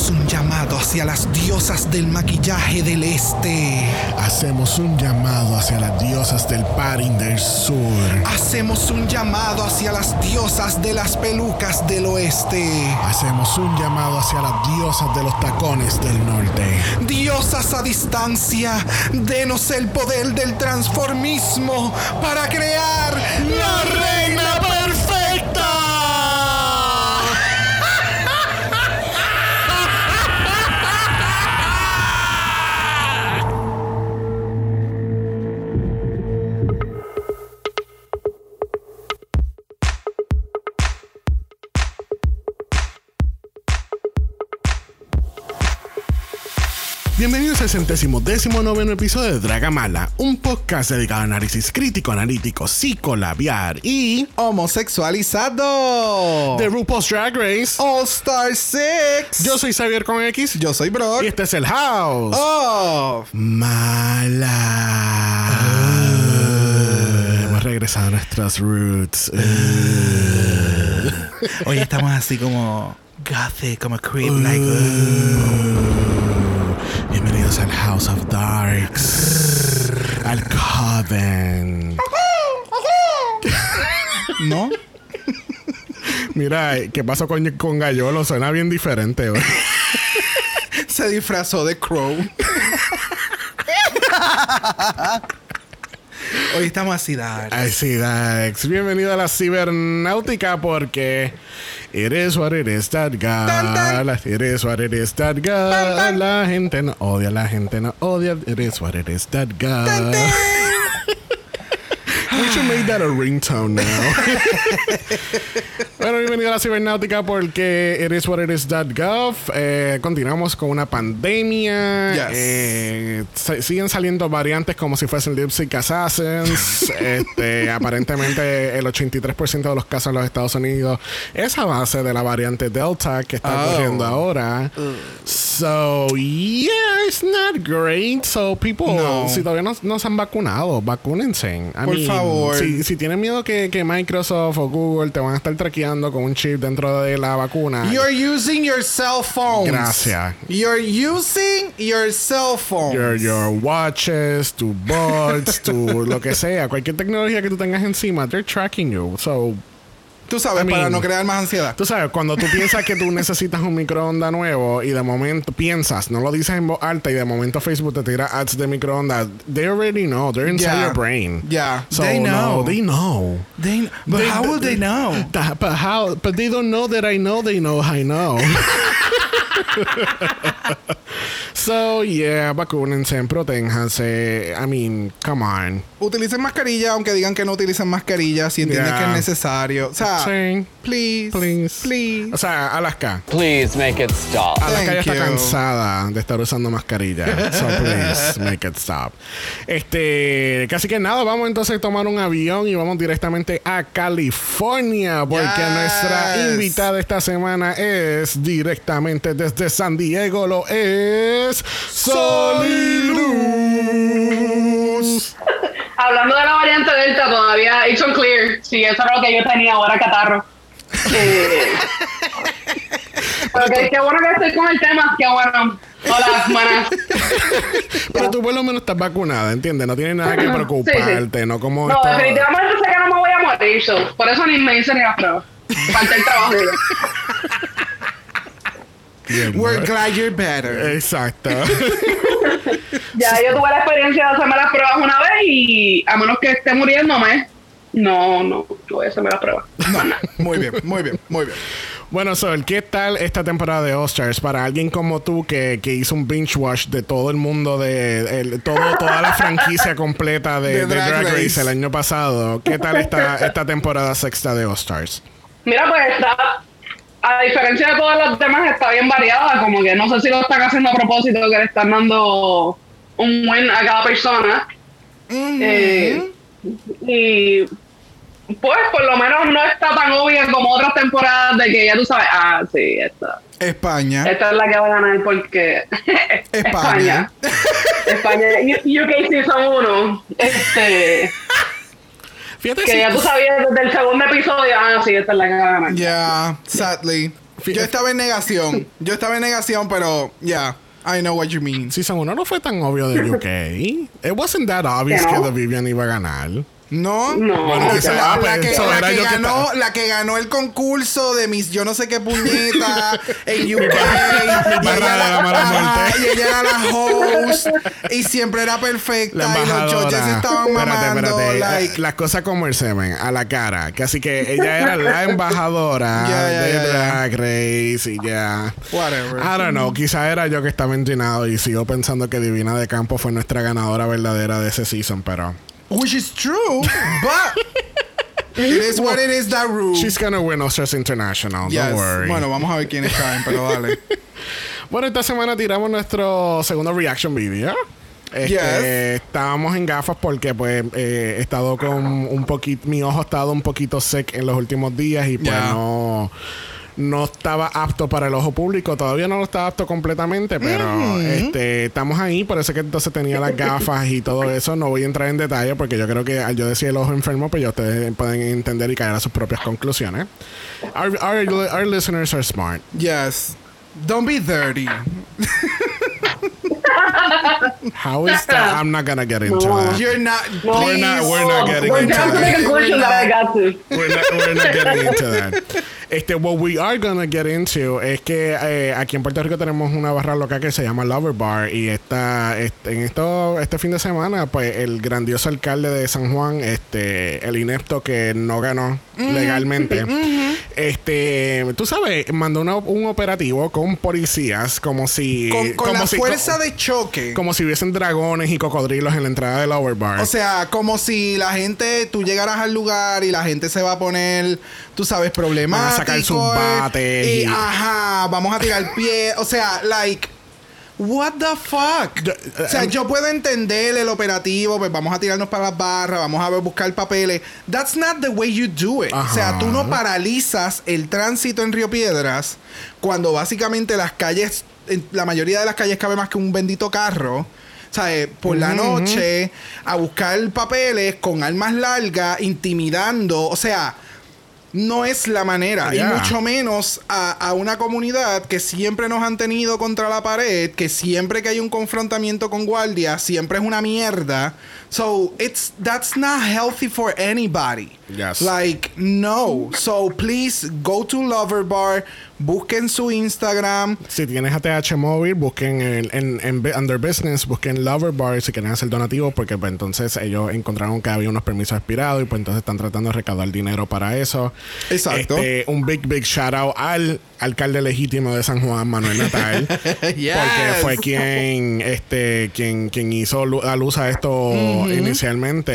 Hacemos un llamado hacia las diosas del maquillaje del este. Hacemos un llamado hacia las diosas del paring del sur. Hacemos un llamado hacia las diosas de las pelucas del oeste. Hacemos un llamado hacia las diosas de los tacones del norte. Diosas a distancia, denos el poder del transformismo para crear la reina Bienvenidos al centésimo décimo noveno episodio de Draga Mala, un podcast dedicado a análisis crítico, analítico, psicolabiar y Homosexualizado. de RuPaul's Drag Race. All Star 6. Yo soy Xavier con X Yo soy Brock. y este es el House. Oh. Mala. Hemos regresado a nuestras roots. Hoy estamos así como gothic, como creep, like. Bienvenidos al House of Darks. al Coven. ¿No? Mira, ¿qué pasó con, con Gallolo? Suena bien diferente hoy. Se disfrazó de Crow. Hoy estamos dark. Ay, sí, Dax. Bienvenido a la cibernáutica porque it is what it is, that girl. It is what it is, that girl. La gente no odia, la gente no odia. It is what it is, that girl. We should make that a ringtone now. bueno, bienvenido a la cibernáutica porque it is what it is .gov. Eh, continuamos con una pandemia. Yes. Eh, siguen saliendo variantes como si fuesen Lipstick Assassins. este, aparentemente el 83% de los casos en los Estados Unidos es a base de la variante Delta que está Oh. ocurriendo ahora. So, yeah, it's not great. So, people, No. si todavía no, no se han vacunado, vacúnense. I Por mean, favor. Si, si tienen miedo que, que Microsoft o Google te van a estar traqueando con un chip dentro de la vacuna. You're using your cell phones. Gracias. You're using your cell phones. Your, your watches, tu bots, tu lo que sea, cualquier tecnología que tú tengas encima, they're tracking you. So, Tú sabes, I mean- para no crear más ansiedad. tú sabes, cuando tú piensas que tú necesitas un microondas nuevo y de momento piensas, no lo dices en voz alta y de momento Facebook te tira ads de microondas, they already know, they're inside Yeah. your brain. Yeah. So, They know. no, they know. They- but They- how will they know? That- but how? But they don't know that I know they know I know. so yeah, vacúnense, protéjanse. I mean, come on. Utilicen mascarilla, aunque digan que no utilicen mascarilla, si entienden Yeah. que es necesario. O sea, Sí. please, Please. please. O sea, Alaska. Please make it stop. Alaska ya está you. cansada de estar usando mascarilla. So please make it stop. Este, casi que nada, vamos entonces a tomar un avión y vamos directamente a California. Porque Yes. nuestra invitada esta semana es directamente desde San Diego, lo es Soliluz. Hablando de la variante Delta, todavía it's unclear si eso era lo que yo tenía ahora catarro. Eh, que- qué bueno que estoy con el tema, qué bueno. Hola, buenas. Pero tú por lo menos estás vacunada, ¿entiendes? No tienes nada que preocuparte, no como No, esta- definitivamente sé que no me voy a morir, so, por eso ni me hice ni las pruebas. Falta el trabajo. We're glad you're better. Exacto. Ya yo tuve la experiencia de hacerme las pruebas una vez y a menos que esté muriéndome, no, no, no voy a hacerme las pruebas. Muy bien, muy bien, muy bien. Bueno, Sol, ¿qué tal esta temporada de All-Stars para alguien como tú que, que hizo un binge watch de todo el mundo, de el- todo, toda la franquicia completa de, De de Drag Drag, Race. Race. el año pasado? ¿Qué tal esta, esta temporada sexta de All-Stars? Mira, pues está, a diferencia de todas las demás, está bien variada. Como que no sé si lo están haciendo a propósito, que le están dando un win a cada persona. Eh, y pues por lo menos no está tan obvia como otras temporadas de que ya tú sabes, ah, sí, esta. España. Esta es la que va a ganar porque España. España. U- UK Season 1. Este, Fíjate que si- ya tú sabías desde el segundo episodio, ah, sí, esta es la que va a ganar. Yeah, sadly. Yo estaba en negación. Yo estaba en negación, pero yeah, I know what you mean. Season 1 no fue tan obvio de UK. It wasn't that obvious ¿Que que no? The Vivian iba a ganar. No, No. Bueno, la, la- ah, la pues, que, la que yo que ganó, la que ganó el concurso de mis yo no sé qué puñeta en UK. y, la muerte. y ella era la host y siempre era perfecta La y los judges estaban mamando espérate. like Las cosas como el semen, a la cara. Que así que ella era la embajadora de. Drag Race y ya. whatever. I don't know. Quizá era yo que estaba inclinado y sigo pensando que Divina de Campo fue nuestra ganadora verdadera de ese season, pero. Which is true, but it is what it is that rule. She's gonna win Oscars International. Yes. Don't worry. Bueno, vamos a ver quiénes caen, pero dale. Bueno, esta semana tiramos nuestro segundo reaction video. Este, Yes. Estábamos en gafas porque pues eh, he estado con un poquito, mi ojo ha estado un poquito sec en los últimos días y pues Ya. no no estaba apto para el ojo público, todavía no lo estaba apto completamente, pero Mm. este estamos ahí, por eso que entonces tenía las gafas y todo eso, no voy a entrar en detalle porque yo creo que al yo decir el ojo enfermo, pues ya ustedes pueden entender y caer a sus propias conclusiones. Our, our, our listeners are smart. Yes. Don't be dirty. How is that? I'm not gonna get into No. that. You're not. No. We're not- we're not getting We're into that. the conclusion that I got to. We're not, we're not getting into that. Este, what we are gonna get into es que eh, aquí en Puerto Rico tenemos una barra local que se llama Lover Bar y esta, este, en esto, este fin de semana, pues el grandioso alcalde de San Juan, este, el inepto que no ganó legalmente, este, tú sabes, mandó una- un operativo con policías como si, Con, con como la si- fuerza co- de choque. como si hubiesen dragones y cocodrilos en la entrada del Lover Bar. O sea, como si la gente, tú llegaras al lugar y la gente se va a poner, tú sabes, problemático. Van a sacar sus bates Y, y- ajá, vamos a tirar pie. O sea, like, what the fuck? Yo- o sea, eh, yo puedo entender el operativo, pues vamos a tirarnos para las barras, vamos a buscar papeles. That's not the way you do it. O sea, tú no paralizas el tránsito en Río Piedras cuando básicamente las calles, en la mayoría de las calles cabe más que un bendito carro. ¿Sabes? Por la noche, a buscar papeles con armas largas, intimidando. O sea, no es la manera. Yeah. Y mucho menos a, a una comunidad que siempre nos han tenido contra la pared, que siempre que hay un confrontamiento con guardia, siempre es una mierda. So, it's that's not healthy for anybody. Yes. Like, no. So, please go to Lover Bar, busquen su Instagram. Si tienes ATH móvil, busquen el- en, en, Under Business, busquen Lover Bar si quieren hacer donativos, porque pues, entonces ellos encontraron que había unos permisos expirados y pues entonces están tratando de recaudar dinero para eso. Exacto. Este, un big, big shout out al alcalde legítimo de San Juan, Manuel Natal. Yes. Porque fue quien, este, quien, quien hizo a luz a esto.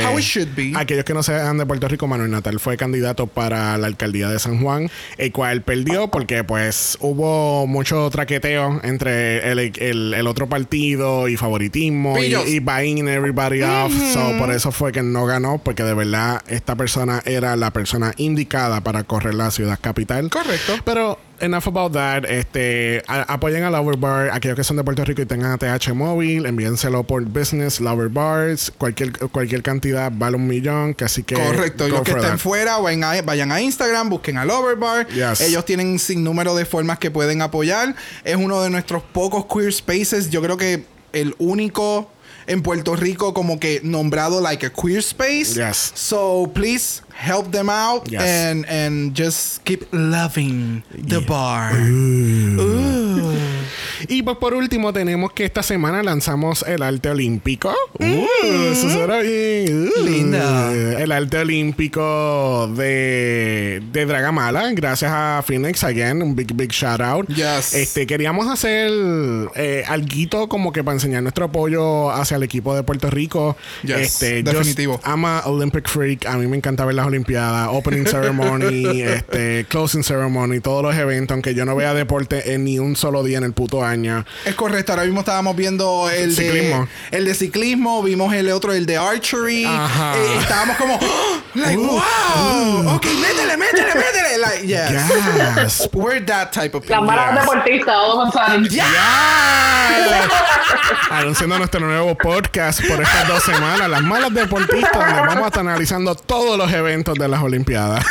How it should be. Aquellos que no sean de Puerto Rico, Manuel Natal fue candidato para la alcaldía de San Juan, el cual perdió porque pues hubo mucho traqueteo entre el, el- el otro partido y favoritismo Pillos. y buying everybody off. So, por eso fue que no ganó, porque de verdad esta persona era la persona indicada para correr la ciudad capital. Correcto. Pero enough about that. Este, a- apoyen a Lover Bar. Aquellos que son de Puerto Rico y tengan ATH móvil, envíenselo por business, Lover Bars. Cualquier, cualquier cantidad vale un millón. Que así que. Correcto, los que estén that. fuera vayan a, vayan a Instagram, busquen a Loverbar. Yes. Ellos tienen un sinnúmero de formas que pueden apoyar. Es uno de nuestros pocos queer spaces. Yo creo que el único en Puerto Rico como que nombrado like a queer space. Yes. So please help them out Yes. and and just keep loving the bar. Y pues por último tenemos que esta semana lanzamos el arte olímpico. Uh, eso suena bien. Uh. Linda. El arte olímpico de, de Dragamala. Gracias a Phoenix again. Un big, big shout out. Yes. Este, queríamos hacer eh, alguito como que para enseñar nuestro apoyo hacia el equipo de Puerto Rico. Yes, este, definitivo. Yo, I'm a Olympic freak. A mí me encanta ver las Olimpiadas, opening ceremony, este, closing ceremony, todos los eventos, aunque yo no vea deporte en ni un solo día en el puto año. Es correcto, ahora mismo estábamos viendo el Ciclismo. de el de ciclismo, vimos el otro, el de archery. Ajá. Eh, estábamos como, como, like, wow, ok, métele, métele, métele. Like, yes. Yes. We're that type of Las people. malas Yes. deportistas, todos pensaron. Anunciando nuestro nuevo podcast por estas dos semanas, las malas deportistas, donde vamos a estar analizando todos los eventos de las Olimpiadas.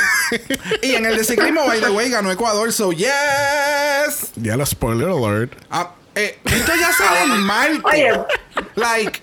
Y en el de ciclismo, by the way, ganó Ecuador, so yes. ya lo spoiler alert. Ah, eh, esto ya sale el martes. Oye. Like,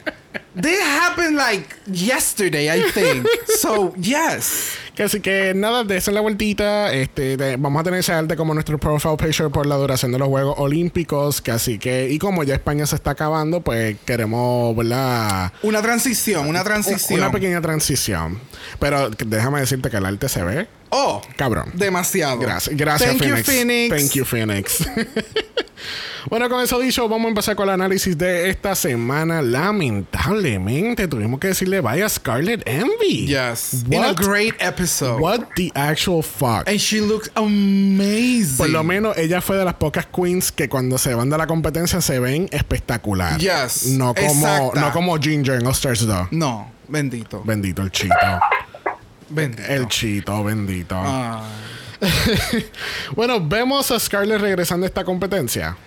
this happened like yesterday, I think. So, yes. Que así que nada, de la vueltita. Este, de- vamos a tener ese arte como nuestro profile picture por la duración de los Juegos Olímpicos. Que así que, y como ya España se está acabando, pues queremos, ¿verdad? Una transición, una transición. Una pequeña transición. Pero déjame decirte que el arte se ve Oh, cabrón. demasiado. Gracias, gracias Thank Phoenix. you, Phoenix. Thank you, Phoenix. bueno, con eso dicho, vamos a empezar con el análisis de esta semana. Lamentablemente, tuvimos que decirle vaya Scarlet Envy. Yes. In a What? great episode. What the actual fuck? And she looks amazing. Por lo menos ella fue de las pocas queens que cuando se van de la competencia se ven espectacular. Yes, No como, exacta. no como Ginger en All Stars 2. No, bendito. Bendito el chito. Bendito. El chito, bendito. Ah. Bueno, vemos a Scarlett regresando a esta competencia.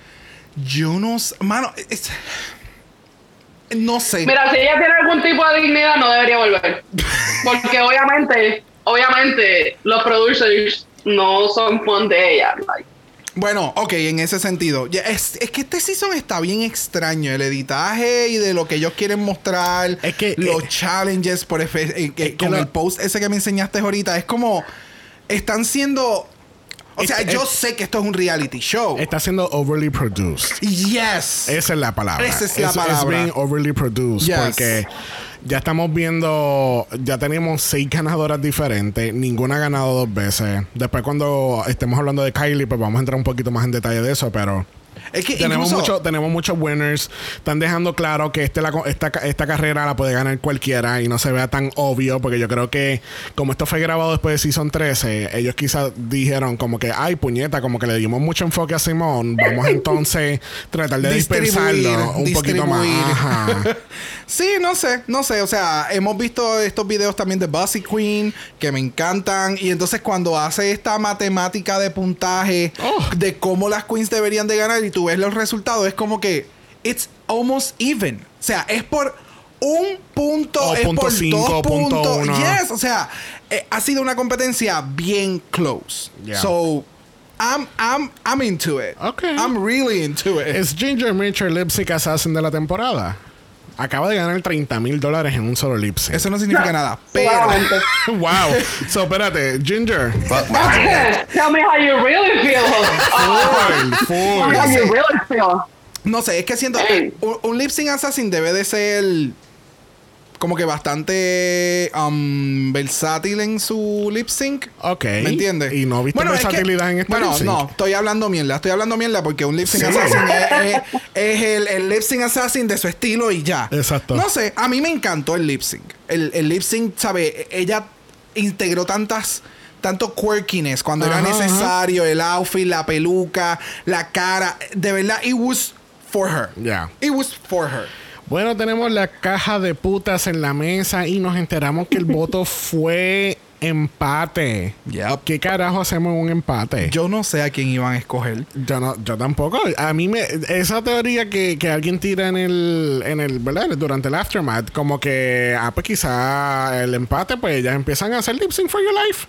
yo no sé. Mano, es- no sé. Mira, si ella tiene algún tipo de dignidad, no debería volver. Porque obviamente, obviamente, los producers no son fan de ella. like. Bueno, ok, en ese sentido. Es, es que este season está bien extraño. El editaje y de lo que ellos quieren mostrar. Es que, los eh, challenges por efe- eh, que- es que con lo- el post ese que me enseñaste ahorita. Es como. Están siendo. O Es- sea, es- yo sé que esto es un reality show. Está siendo overly produced. yes. Esa es la palabra. Esa es la Es palabra. being overly produced. Yes. Porque ya estamos viendo, ya tenemos seis ganadoras diferentes. Ninguna ha ganado dos veces. Después cuando estemos hablando de Kylie, pues vamos a entrar un poquito más en detalle de eso, pero... es que Tenemos, incluso- mucho, tenemos muchos winners. Están dejando claro que este la esta, esta carrera la puede ganar cualquiera y no se vea tan obvio. Porque yo creo que, como esto fue grabado después de Season 13, ellos quizás dijeron como que, ay, puñeta, como que le dimos mucho enfoque a Simón. Vamos entonces tratar de dispersarlo un poquito más. Ajá. Sí, no sé, no sé. O sea, hemos visto estos videos también de Bossy Queen que me encantan. Y entonces cuando hace esta matemática de puntaje Oh. de cómo las queens deberían de ganar y tú ves los resultados, es como que it's almost even. O sea, es por un punto, O es punto por cinco, dos punto puntos. uno. Yes, o sea, eh, ha sido una competencia bien close. Yeah. So, I'm, I'm, I'm into it. Okay. I'm really into it. ¿Es Ginger Mitchell lip sync assassin de la temporada? Acaba de ganar 30 mil dólares en un solo lip sync. Eso no significa nada. Pero. Wow. So, espérate, Ginger. Tell me how you really feel. Full, full. how you really feel. No sé, es que siento un, un lip sync assassin debe de ser como que bastante um, versátil en su lip sync. Ok. ¿Me entiendes? Y no viste es que- versatilidad en este Bueno, lip sync. no, estoy hablando mierda. Estoy hablando mierda porque un lip sync Sí. assassin es, es- es el, el lip sync assassin de su estilo y ya. Exacto. No sé, a mí me encantó el lip sync. El, el lip sync, ¿sabe? Ella integró tantas tanto quirkiness cuando era ajá. necesario, el outfit, la peluca, la cara. De verdad, it was for her. Yeah. It was for her. Bueno, tenemos la caja de putas en la mesa y nos enteramos que el voto fue empate. Yep. ¿Qué carajo hacemos en un empate? Yo no sé a quién iban a escoger. Yo no, yo tampoco. A mí me esa teoría que, que alguien tira en el en el, ¿verdad? Durante el aftermath como que ah pues quizá el empate pues ya empiezan a hacer lip sync for your life.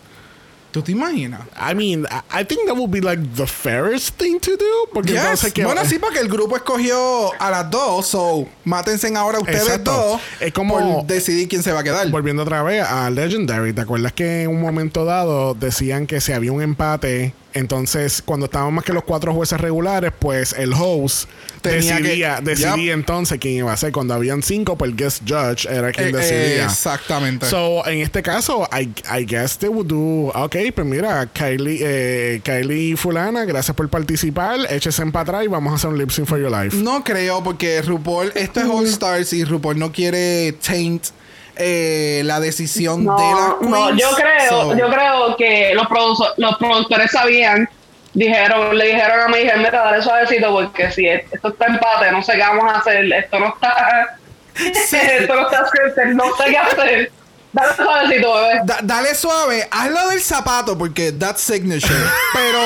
¿Tú te imaginas? I mean, I, think that would be like the fairest thing to do porque Yes. entonces que Bueno, sí, porque el grupo escogió a las dos, so mátense ahora ustedes Exacto. dos Es como- por decidir quién se va a quedar. Volviendo otra vez a Legendary, ¿te acuerdas que en un momento dado decían que si había un empate, entonces cuando estaban más que los cuatro jueces regulares, pues el host Tenía decidía, que- decidía Yep. entonces quién iba a ser. Cuando habían cinco, pues el guest judge era quien Eh, decidía. exactamente. So, en este caso, I, I guess they would do, ok, pues mira, Kylie, eh, Kylie Fulana, gracias por participar, échese para atrás y vamos a hacer un lip sync for your life. No creo, porque RuPaul, esto es All Stars y RuPaul no quiere taint eh, la decisión No, de queens. no, yo creo, So, yo creo que los, produso- los productores sabían, dijeron, le dijeron a mi hija, mira, dale suavecito porque si esto está empate, no sé qué vamos a hacer, esto no está, esto no está no sé qué hacer. Dale suavecito, bebé. Da- dale suave, hazlo del zapato porque that's signature. Pero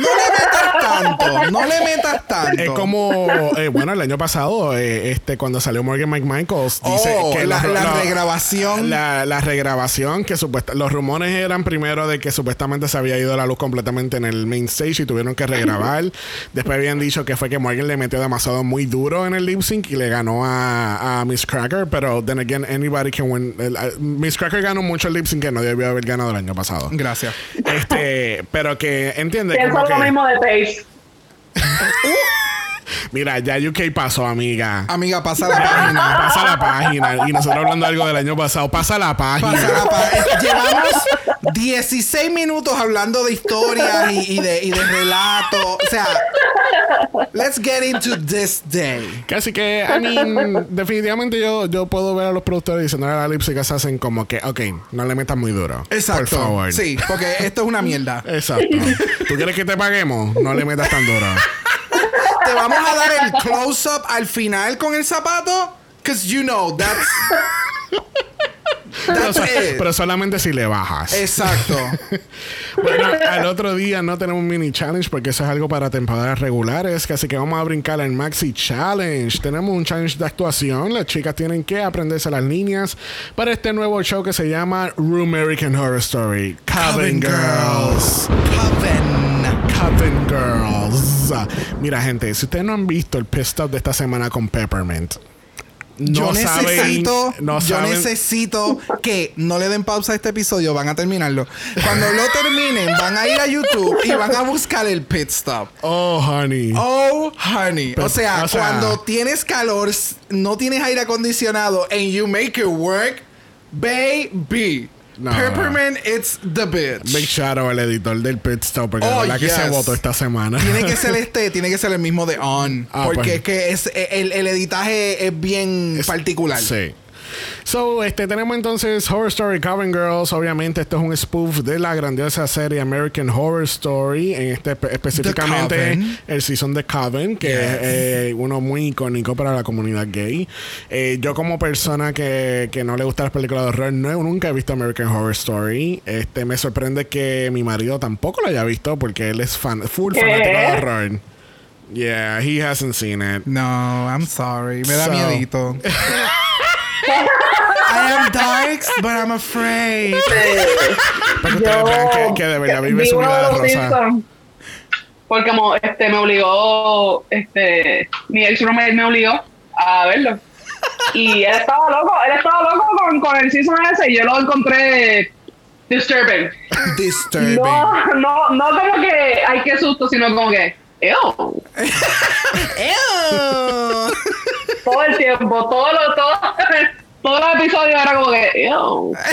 no le metas tanto, no le metas tanto. Es como, eh, bueno, el año pasado, eh, este, cuando salió Morgan Mike Michaels, dice Oh, que la- la los- regrabación. La, la regrabación, que supuesta, los rumores eran primero de que supuestamente se había ido la luz completamente en el main stage y tuvieron que regrabar. Después habían dicho que fue que Morgan le metió demasiado muy duro en el lip sync y le ganó a, a Miss Cracker, pero then again, anybody can win. Miss Cracker ganó mucho el lip sync que no debió haber ganado el año pasado. Gracias. Este, pero que entiende Pienso como lo que, mismo de Pace. mira, ya UK pasó, amiga. Amiga, pasa la página. Pasa la página. Y nosotros hablando algo del año pasado. Pasa la página. Pasa la página. Llevamos 16 minutos hablando de historias y, y de, y de relatos. O sea, let's get into this day. Casi que, I mean, definitivamente yo, yo puedo ver a los productores diciendo a la Lipsy que se hacen como que, ok, no le metas muy duro. Exacto. Por favor. Sí, porque esto es una mierda. Exacto. ¿Tú quieres que te paguemos? No le metas tan duro. Te vamos a dar el close-up al final con el zapato. Because you know, that's. Pero, pero solamente si le bajas. Exacto. Bueno, al otro día no tenemos un mini challenge porque eso es algo para temporadas regulares. Así que vamos a brincar al Maxi Challenge. Tenemos un challenge de actuación. Las chicas tienen que aprenderse las líneas para este nuevo show que se llama Room American Horror Story. Coven Girls. Coven. Coven Girls. Mira, gente, si ustedes no han visto el pit stop de esta semana con Peppermint, no yo saben- necesito, no yo saben- necesito que no le den pausa a este episodio, van a terminarlo. Cuando lo terminen, van a ir a YouTube y van a buscar el pit stop. Oh, honey. Oh, honey. Pero, o, sea, o sea- cuando tienes calor, no tienes aire acondicionado and you make it work, baby. No. Peppermint, it's the bitch. Big shout out al editor del pit stop porque Oh, la verdad que se votó esta semana. Tiene que ser este, tiene que ser el mismo de On. Ah, porque pues. es que es, el, el editaje es bien particular. Sí. So, este, tenemos entonces Horror Story Coven Girls. Obviamente, esto es un spoof de la grandiosa serie American Horror Story. En este espe- específicamente el season de Coven, que Yes. es eh, uno muy icónico para la comunidad gay. Eh, yo, como persona que, que no le gusta las películas de horror, no, nunca he visto American Horror Story. Este, me sorprende que mi marido tampoco lo haya visto porque él es fan, full ¿Qué? fanático de horror. Yeah, he hasn't seen it. No, I'm sorry. Me da So- miedito. I am darks, but I'm afraid. Para que ustedes vean que, que de verdad vive su vida rosa. Porque como este me obligó, este, mi ex roommate me obligó a verlo. Y él estaba loco, él estaba loco con, con el season ese y yo lo encontré disturbing. Disturbing. No, no, no como que ay qué susto, sino como que ew. Ew. El tiempo, todo lo, todo, todos los episodios era como que ew.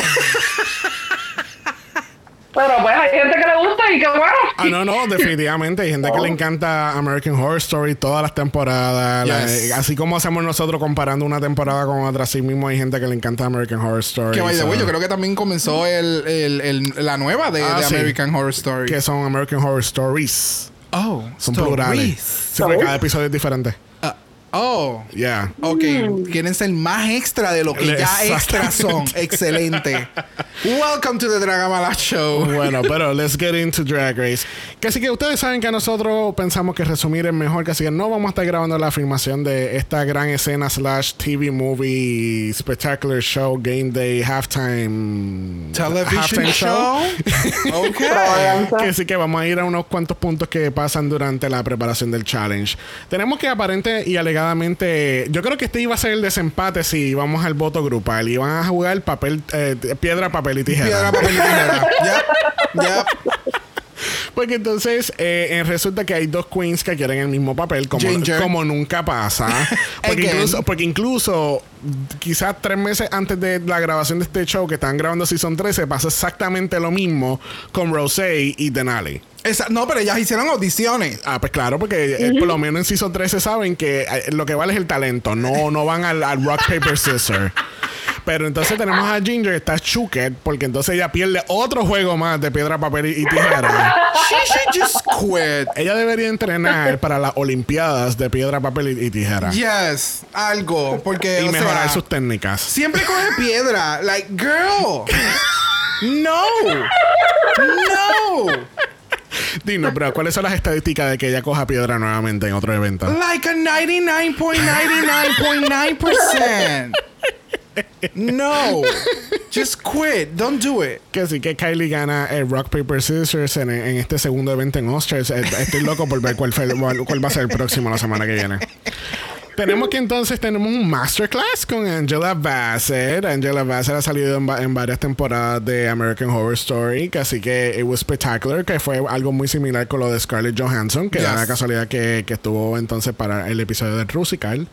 Pero pues hay gente que le gusta y que bueno. Ah, no, no, definitivamente. Hay gente que le encanta American Horror Story todas las temporadas. La- Yes. así como hacemos nosotros comparando una temporada con otra, así mismo hay gente que le encanta American Horror Story. Que the so- yo creo que también comenzó el, el- el- la nueva de, Ah, de sí. American Horror Story. que son American Horror Stories. Oh, Son stories. plurales. Sí, cada episodio es diferente. Oh. Yeah. Ok, quieren ser más extra de lo que ya extra son. Excelente. Welcome to the Dragamala Show. Bueno, pero let's get into Drag Race. Que así que ustedes saben que nosotros pensamos que resumir es mejor, que así que no vamos a estar grabando la filmación de esta gran escena slash TV movie, spectacular show, game day, halftime, Television halftime show. ok. que sí que vamos a ir a unos cuantos puntos que pasan durante la preparación del challenge. Tenemos que aparente y yo creo que este iba a ser el desempate si vamos al voto grupal y van a jugar papel, eh, piedra, papel y tijera. Piedra, papel y tijera. Yep. Porque entonces eh, eh, resulta que hay dos queens que quieren el mismo papel, como, Ginger. como nunca pasa. porque, incluso, porque incluso quizás tres meses antes de la grabación de este show que están grabando Season 13 pasa exactamente lo mismo con Rosé y Denali. Esa- no, pero ellas hicieron audiciones. Ah, pues claro, porque eh, por lo menos en Season 13 saben que eh, lo que vale es el talento, no, no van al, al rock, paper, scissors. Pero entonces tenemos a Ginger, está Chuket, porque entonces ella pierde otro juego más de piedra, papel y, y tijera. She should just quit. ella debería entrenar para las Olimpiadas de piedra, papel y, y tijera. Yes, algo. Porque, y o mejorar sea, sus técnicas. siempre coge piedra. Like, girl. No. No. Dino, pero ¿cuáles son las estadísticas de que ella coja piedra nuevamente en otro evento? Like a 99.99.9%. No. Just quit. Don't do it. Que sí que Kylie gana el Rock Paper Scissors en, en este segundo evento en Oscars. Eh, Estoy loco por ver cuál, fue- cuál va a ser el próximo la semana que viene. Tenemos que entonces tenemos un masterclass con Angela Bassett. Angela Bassett ha salido en, en varias temporadas de American Horror Story, así que it was spectacular, que fue algo muy similar con lo de Scarlett Johansson, que da Yes. la casualidad que, que estuvo entonces para el episodio de Rusical.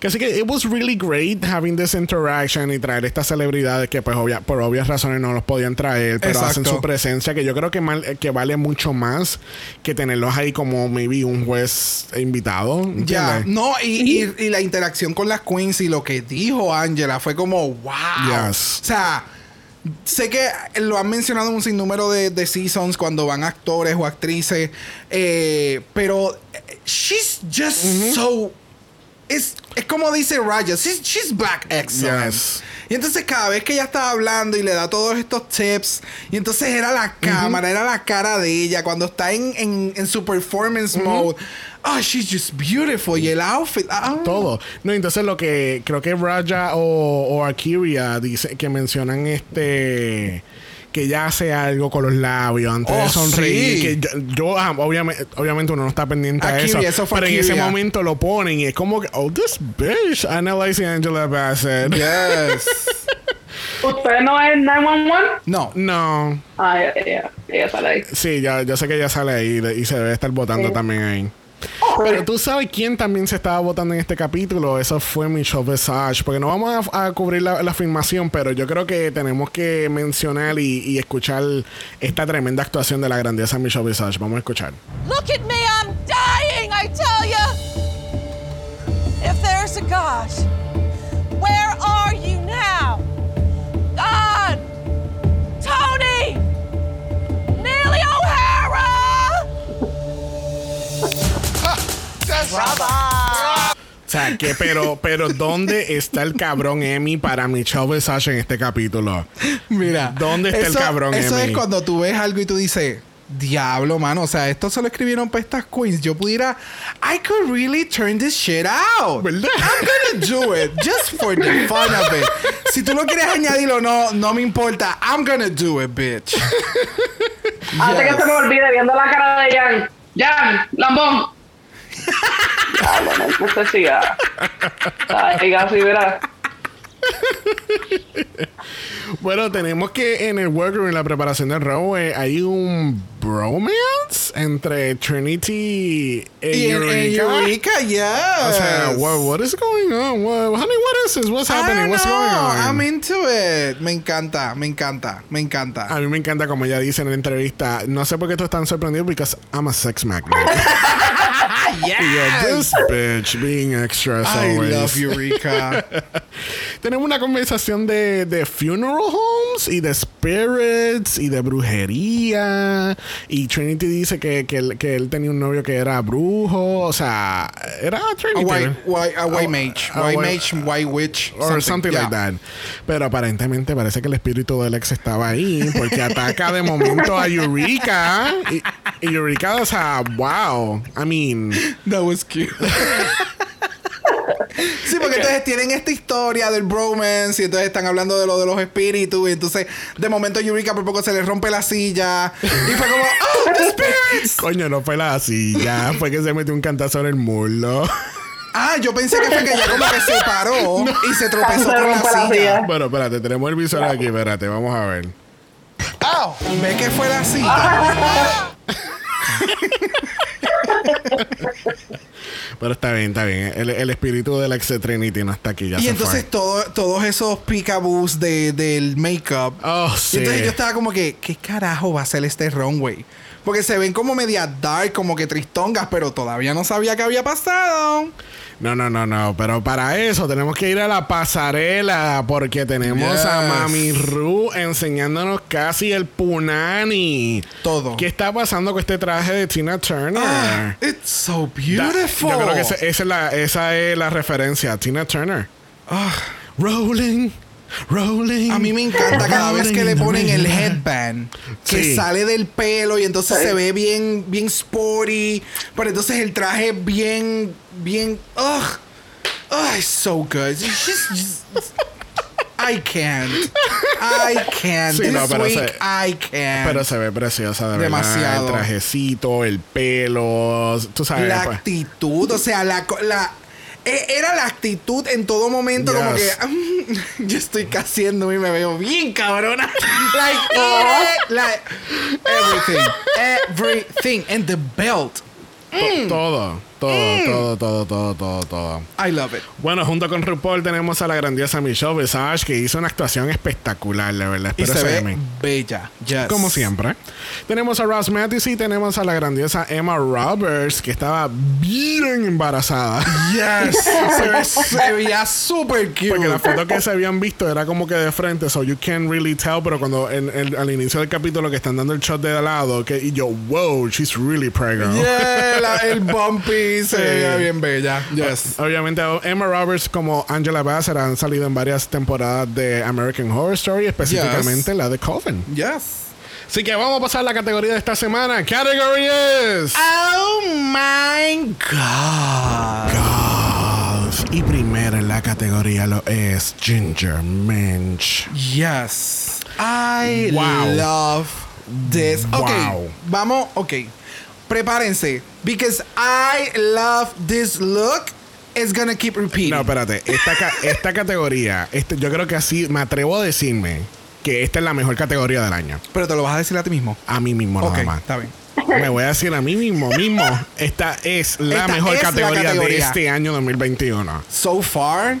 Que así que it was really great having this interaction y traer estas celebridades que pues obvia- por obvias razones no los podían traer, pero hacen su presencia, que yo creo que, mal- que vale mucho más que tenerlos ahí como maybe un juez invitado. Ya, no, y, y- y la interacción con las queens y lo que dijo Angela fue como, wow. Yes. O sea, sé que lo han mencionado en un sinnúmero de, de seasons cuando van actores o actrices, eh, pero she's just so... Es, es como dice Raya, she's, she's black excellent. Yes. Y entonces cada vez que ella estaba hablando y le da todos estos tips, y entonces era la cámara, era la cara de ella cuando está en, en, en su performance mode. Oh, she's just beautiful. Y el outfit. ah, Todo. No, entonces lo que creo que Raja o, o Akiria dice que mencionan este que ella hace algo con los labios antes de Oh, sonreír. sí. Que yo, yo, ah, obviamente, obviamente uno no está pendiente a eso. Akiria, eso fue pero en ese momento lo ponen y es como que, oh, this bitch, analyzing Angela Bassett. Yes. ¿Usted no es 911? No. No. Ah, ella, ella, sale ahí. Sí, ya, yo sé que ella sale ahí y se debe estar votando Sí. también ahí. Pero tú sabes quién también se estaba votando en este capítulo. Eso fue Michelle Visage. Porque no vamos a, a cubrir la, la filmación, pero yo creo que tenemos que mencionar y, y escuchar esta tremenda actuación de la grandiosa Michelle Visage. Vamos a escuchar. Look at me, I'm dying, I tell ya! If there's a God, O sea, que, pero, pero ¿dónde está el cabrón Emmy para Michelle Visage en este capítulo? Mira. ¿Dónde está el cabrón, Eso Emmy? es cuando tú ves algo y tú dices. Diablo, mano. O sea, esto se lo escribieron para estas queens. Yo pudiera. I could really turn this shit out. ¿Verdad? I'm gonna do it. Just for the fun of it. Si tú lo quieres añadir o no, no me importa. I'm gonna do it, bitch. Antes Yes. que se me olvide, viendo la cara de Jan. Jan, lambón. Ya, bueno, no sé si ya. Ay, así, verá. Bueno, tenemos que en el workroom, en la preparación del runway, hay un bromance entre Trinity e Y Eureka. Eureka, yes. O sea, what, what is going on? What, honey, what is this? What's happening? What's going on? I'm into it. Me encanta, me encanta, me encanta. a mí me encanta como ella dice en la entrevista. No sé por qué tú estás tan sorprendido because I'm a sex magnet. Y yo, this bitch being extra as I always. love Eureka. Tenemos una conversación de, de funeral homes y de spirits y de brujería. Y Trinity dice que, que, él, que él tenía un novio que era brujo. O sea, era a Trinity. white, ¿no? white, a white A- mage, a white white- mage, white witch, Or something, yeah. like that. Pero aparentemente parece que el espíritu del ex estaba ahí porque ataca de momento a Eureka. Y, y Eureka, o sea, wow. I mean, That was cute. Sí, porque entonces tienen esta historia del bromance y entonces están hablando de lo de los espíritus y entonces de momento Eureka por poco se le rompe la silla y fue como ¡Oh, the spirits! coño, no fue la silla. Fue que se metió un cantazo en el muslo. Ah, yo pensé que fue que ella como que se paró y se tropezó con la silla. Bueno, espérate, tenemos el visor aquí. Espérate, vamos a ver. ¿Ve que fue la silla? Pero está bien, está bien. El, el espíritu de Trinity no está aquí. Ya Y se entonces fue. todo, todos esos peekaboos de, del makeup. Oh, Y entonces yo estaba como que, ¿qué carajo va a ser este runway? Porque se ven como media dark, como que tristongas, pero todavía no sabía qué había pasado. No, no, no, no. Pero para eso tenemos que ir a la pasarela porque tenemos a. Mami Ru enseñándonos casi el punani. Todo. ¿Qué está pasando con este traje de Tina Turner? Ah, it's so Da- beautiful. Yo creo que esa, es la, esa es la referencia. Tina Turner. Ah, Rolling, rolling. a mí me encanta cada vez que le ponen el headband que Sí. sale del pelo y entonces se ve bien bien sporty, pero entonces el traje bien bien ugh. Oh, it's so good. It's just- just- I can't. I can't. Sí, This no, pero week, se- I can't. Pero se ve preciosa, de Demasiado. verdad. El trajecito, el pelo. Tú sabes. la pues. actitud, o sea, la, co- la era la actitud en todo momento, como que. "Mm, yo estoy casiendo y me veo bien cabrona. like, eh, like everything, everything, and the belt. To- Todo, todo, Mm. todo, todo, todo, todo, todo. I love it. Bueno, junto con RuPaul tenemos a la grandiosa Michelle Visage que hizo una actuación espectacular, de verdad. Y Espero se ese ve bella, yes. Como siempre. Tenemos a Ross Matthews y tenemos a la grandiosa Emma Roberts que estaba bien embarazada. Yes, se, ve, se veía super cute. Porque la foto que se habían visto era como que de frente, so you can't really tell, pero cuando en, en- al inicio del capítulo que están dando el shot de lado, que y yo, wow, she's really pregnant. Yeah, la- el bumpy se veía bien bella. Yes. Obviamente Emma Roberts como Angela Bassett han salido en varias temporadas de American Horror Story, específicamente la de Coven. Yes. Así que vamos a pasar a la categoría de esta semana. Category es Oh my god. Golf. Y primera en la categoría lo es Ginger Minch. Yes. I Wow. love this. Ok. Wow. Vamos, ok. Prepárense. Because I love this look. It's gonna keep repeating. No, espérate. Esta, ca- esta categoría, este, yo creo que así me atrevo a decirme que esta es la mejor categoría del año. Pero te lo vas a decir a ti mismo. A mí mismo ok, nada más. está bien. Me voy a decir a mí mismo, mismo. Esta es la Esta mejor es la categoría, de categoría. este año 2021. So far,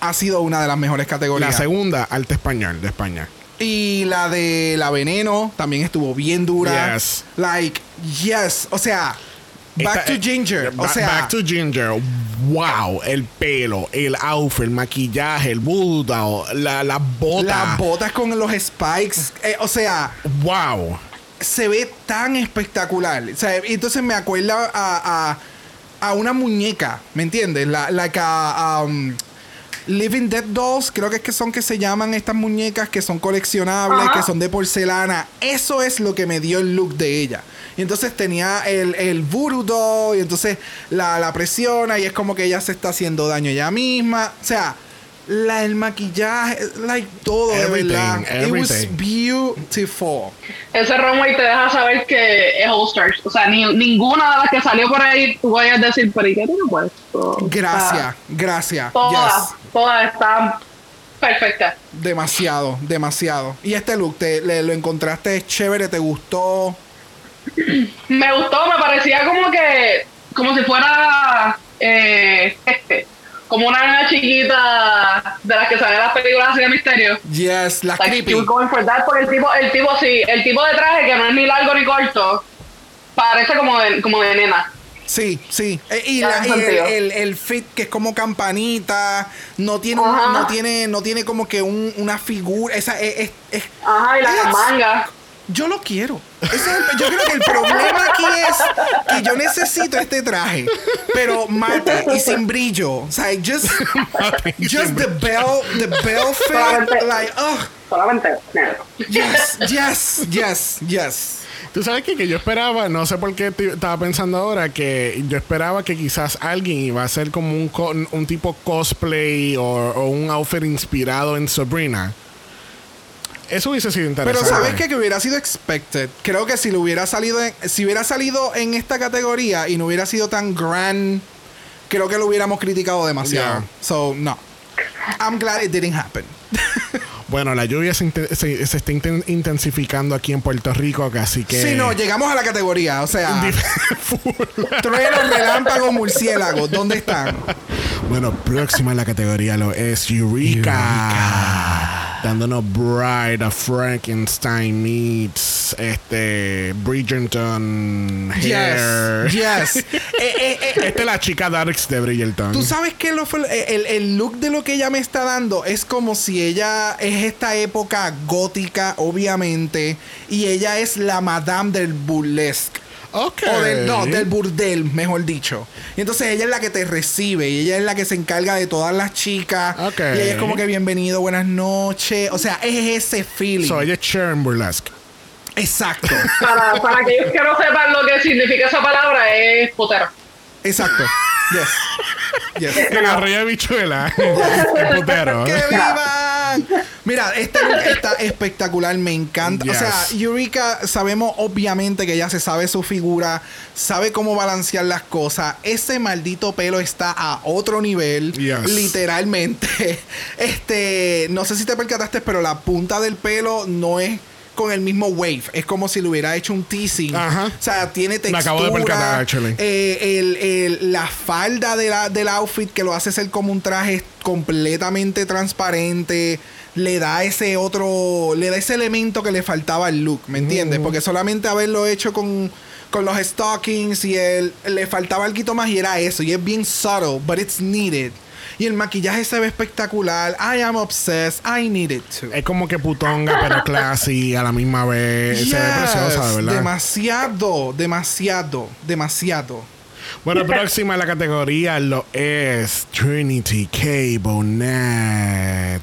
ha sido una de las mejores La categorías. segunda, arte español de España. Y la de la veneno también estuvo bien dura. Yes. Like, yes. O sea, back Esta- to Ginger. ba- o sea, Back to Ginger. Wow. El pelo, el outfit, el maquillaje, el bulldog, la, la bota. las botas con los spikes. eh, o sea, Wow. se ve tan espectacular. O sea, entonces me acuerda a, a, a una muñeca, ¿me entiendes? La, like a, um, Living Dead Dolls, creo que es que son que se llaman estas muñecas que son coleccionables, Ajá. que son de porcelana. Eso es lo que me dio el look de ella. Y entonces tenía el, el voodoo doll, y entonces la, la presiona y es como que ella se está haciendo daño ella misma. O sea, la, el maquillaje, like todo, de Everything, verdad. It was everything. beautiful. Ese runway te deja saber que es All Stars. O sea, ni, ninguna de las que salió por ahí tú vayas a decir, pero ¿y qué tiene puesto? Gracias, gracias. Todas, Yes. Todas están perfectas. Demasiado, demasiado. Y este look, te, le- lo encontraste chévere, te gustó. Me gustó, me parecía como que, como si fuera, eh, este, como una nena chiquita de las que salen en las películas así de misterio. Yes, la Like, creepy. going for that, porque el tipo, el tipo sí, el tipo de traje que no es ni largo ni corto, parece como de, como de nena. Sí, sí. Eh, y la- y el, el- el fit que es como campanita, no tiene, un- no tiene, no tiene como que un- una figura. Esa es, es- es- Ajá, y las Yes. mangas. yo lo quiero. Ese es el- yo creo que el problema aquí es que yo necesito este traje, pero mate y sin brillo. O sea, just, just the bell, the bell fit, Solamente- like, ugh. Solamente negro. Yes, yes, yes, yes. Tú sabes qué? que yo esperaba, no sé por qué estaba pensando ahora, que yo esperaba que quizás alguien iba a hacer como un, co- un tipo cosplay o, o un outfit inspirado en Sabrina. Eso hubiese sido Pero interesante. sabes qué? que hubiera sido expected. Creo que si lo hubiera salido en, si hubiera salido en esta categoría y no hubiera sido tan grand, creo que lo hubiéramos criticado demasiado. Yeah. So no. I'm glad it didn't happen. Bueno, la lluvia se, se- se está inten- intensificando aquí en Puerto Rico, así que... Sí, no, llegamos a la categoría. O sea, truenos, relámpagos, murciélagos. ¿Dónde están? bueno, próxima en la categoría lo es Eureka. Dándonos Bride of Frankenstein meets este Bridgerton Hair. Yes. Yes. Eh, eh, eh, Esta es la chica Darks de Bridgerton. Tú sabes que lo el look de lo que ella me está dando es como si ella es esta época gótica, obviamente, y ella es la madame del burlesque. O del, no, del burdel, mejor dicho. Y entonces ella es la que te recibe y ella es la que se encarga de todas las chicas. Y ella es como que bienvenido, buenas noches. O sea, es ese feeling. So, ella es Sharon Burlesque. Exacto, Para, para aquellos que no sepan lo que significa esa palabra, es putero. exacto. Yes. Yes. En arroyo de bichuela. el putero. ¡Que vivan! Mira, look está espectacular, me encanta. O sea. Eureka, sabemos obviamente que ella se sabe su figura, sabe cómo balancear las cosas. Ese maldito pelo está a otro nivel, Yes. literalmente. Este, no sé si te percataste, pero la punta del pelo no es con el mismo wave. Es como si le hubiera hecho un teasing. Ajá. O sea, tiene Me textura. acabo de percatar, actually. Eh, el- el- la falda de la, del outfit que lo hace ser como un traje completamente transparente. Le da ese otro. Le da ese elemento que le faltaba al look, ¿me entiendes? Porque solamente haberlo hecho con, con los stockings y el, le faltaba algo más y era eso. Y es bien subtle, but it's needed. Y el maquillaje se ve espectacular. I am obsessed. I need it too. Es como que putonga, pero classy a la misma vez. Se ve preciosa, de verdad. Demasiado, demasiado, demasiado. Bueno, próxima a la categoría lo es Trinity K. Bonnet.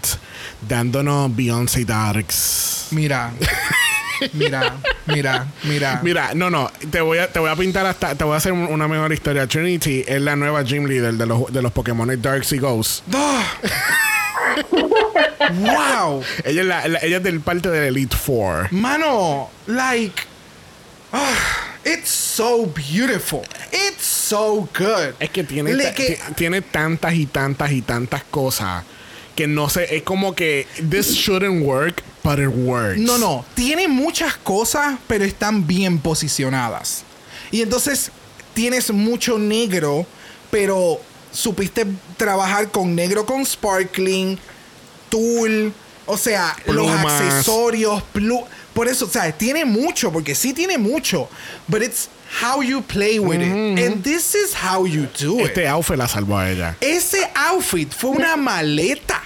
Dándonos Beyoncé Darks. Mira. Mira, mira, mira. Mira, no, no, te voy a, te voy a pintar hasta, te voy a hacer un- una mejor historia. Trinity es la nueva gym leader de los, de los Pokémon Darks y Ghosts. Ah. wow. Ella es, la, la- ella es del parte del Elite Four. Mano, like. ah, it's so beautiful. It's so good. Es que tiene, Le que- ti- tiene tantas y tantas y tantas cosas que no sé, es como que this shouldn't work, but it works. No, no. Tiene muchas cosas, pero están bien posicionadas. Y entonces tienes mucho negro, pero supiste trabajar con negro con sparkling, tul, o sea, los accesorios, plu- por eso, o sea, tiene mucho, porque sí tiene mucho, but it's how you play with it. And this is how you do it. Este outfit la salvó a ella. Ese outfit fue una maleta.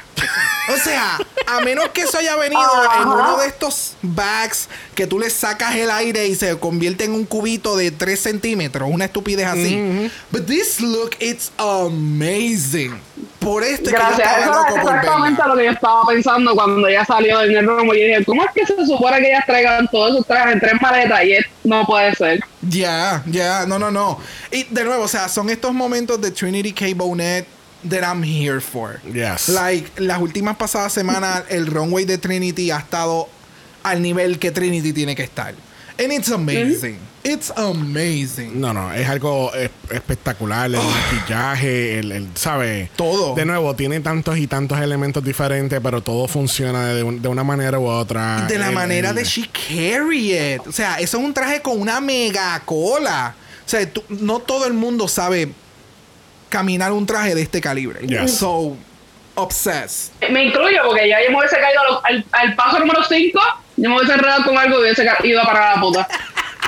O sea, a menos que eso haya venido en uno de estos bags que tú le sacas el aire y se convierte en un cubito de 3 centímetros, una estupidez así. But this look, it's amazing. Por esto es que yo Gracias. estaba Eso loco por exactamente verla. lo que yo estaba pensando cuando ella salió en el romo. Y dije, ¿cómo es que se supone que ellas traigan todos esos trajes en tres maletas? Y no puede ser. Ya, ya, no, no, no. Y de nuevo, o sea, son estos momentos de Trinity K. Bonet that I'm here for. Yes. Like, las últimas pasadas semanas, el runway de Trinity ha estado al nivel que Trinity tiene que estar. And it's amazing. It's amazing. No, no, es algo es- espectacular. El maquillaje, el, el, ¿sabe? Todo. De nuevo, tiene tantos y tantos elementos diferentes, pero todo funciona de, un- de una manera u otra. De la El- manera el- de she carry it. O sea, eso es un traje con una mega cola. O sea, tú- no todo el mundo sabe caminar un traje de este calibre. Yes. So, obsessed. Me incluyo porque ya yo me hubiese caído al, al paso número 5. Yo me hubiese enredado con algo y hubiese ido a parar a la puta.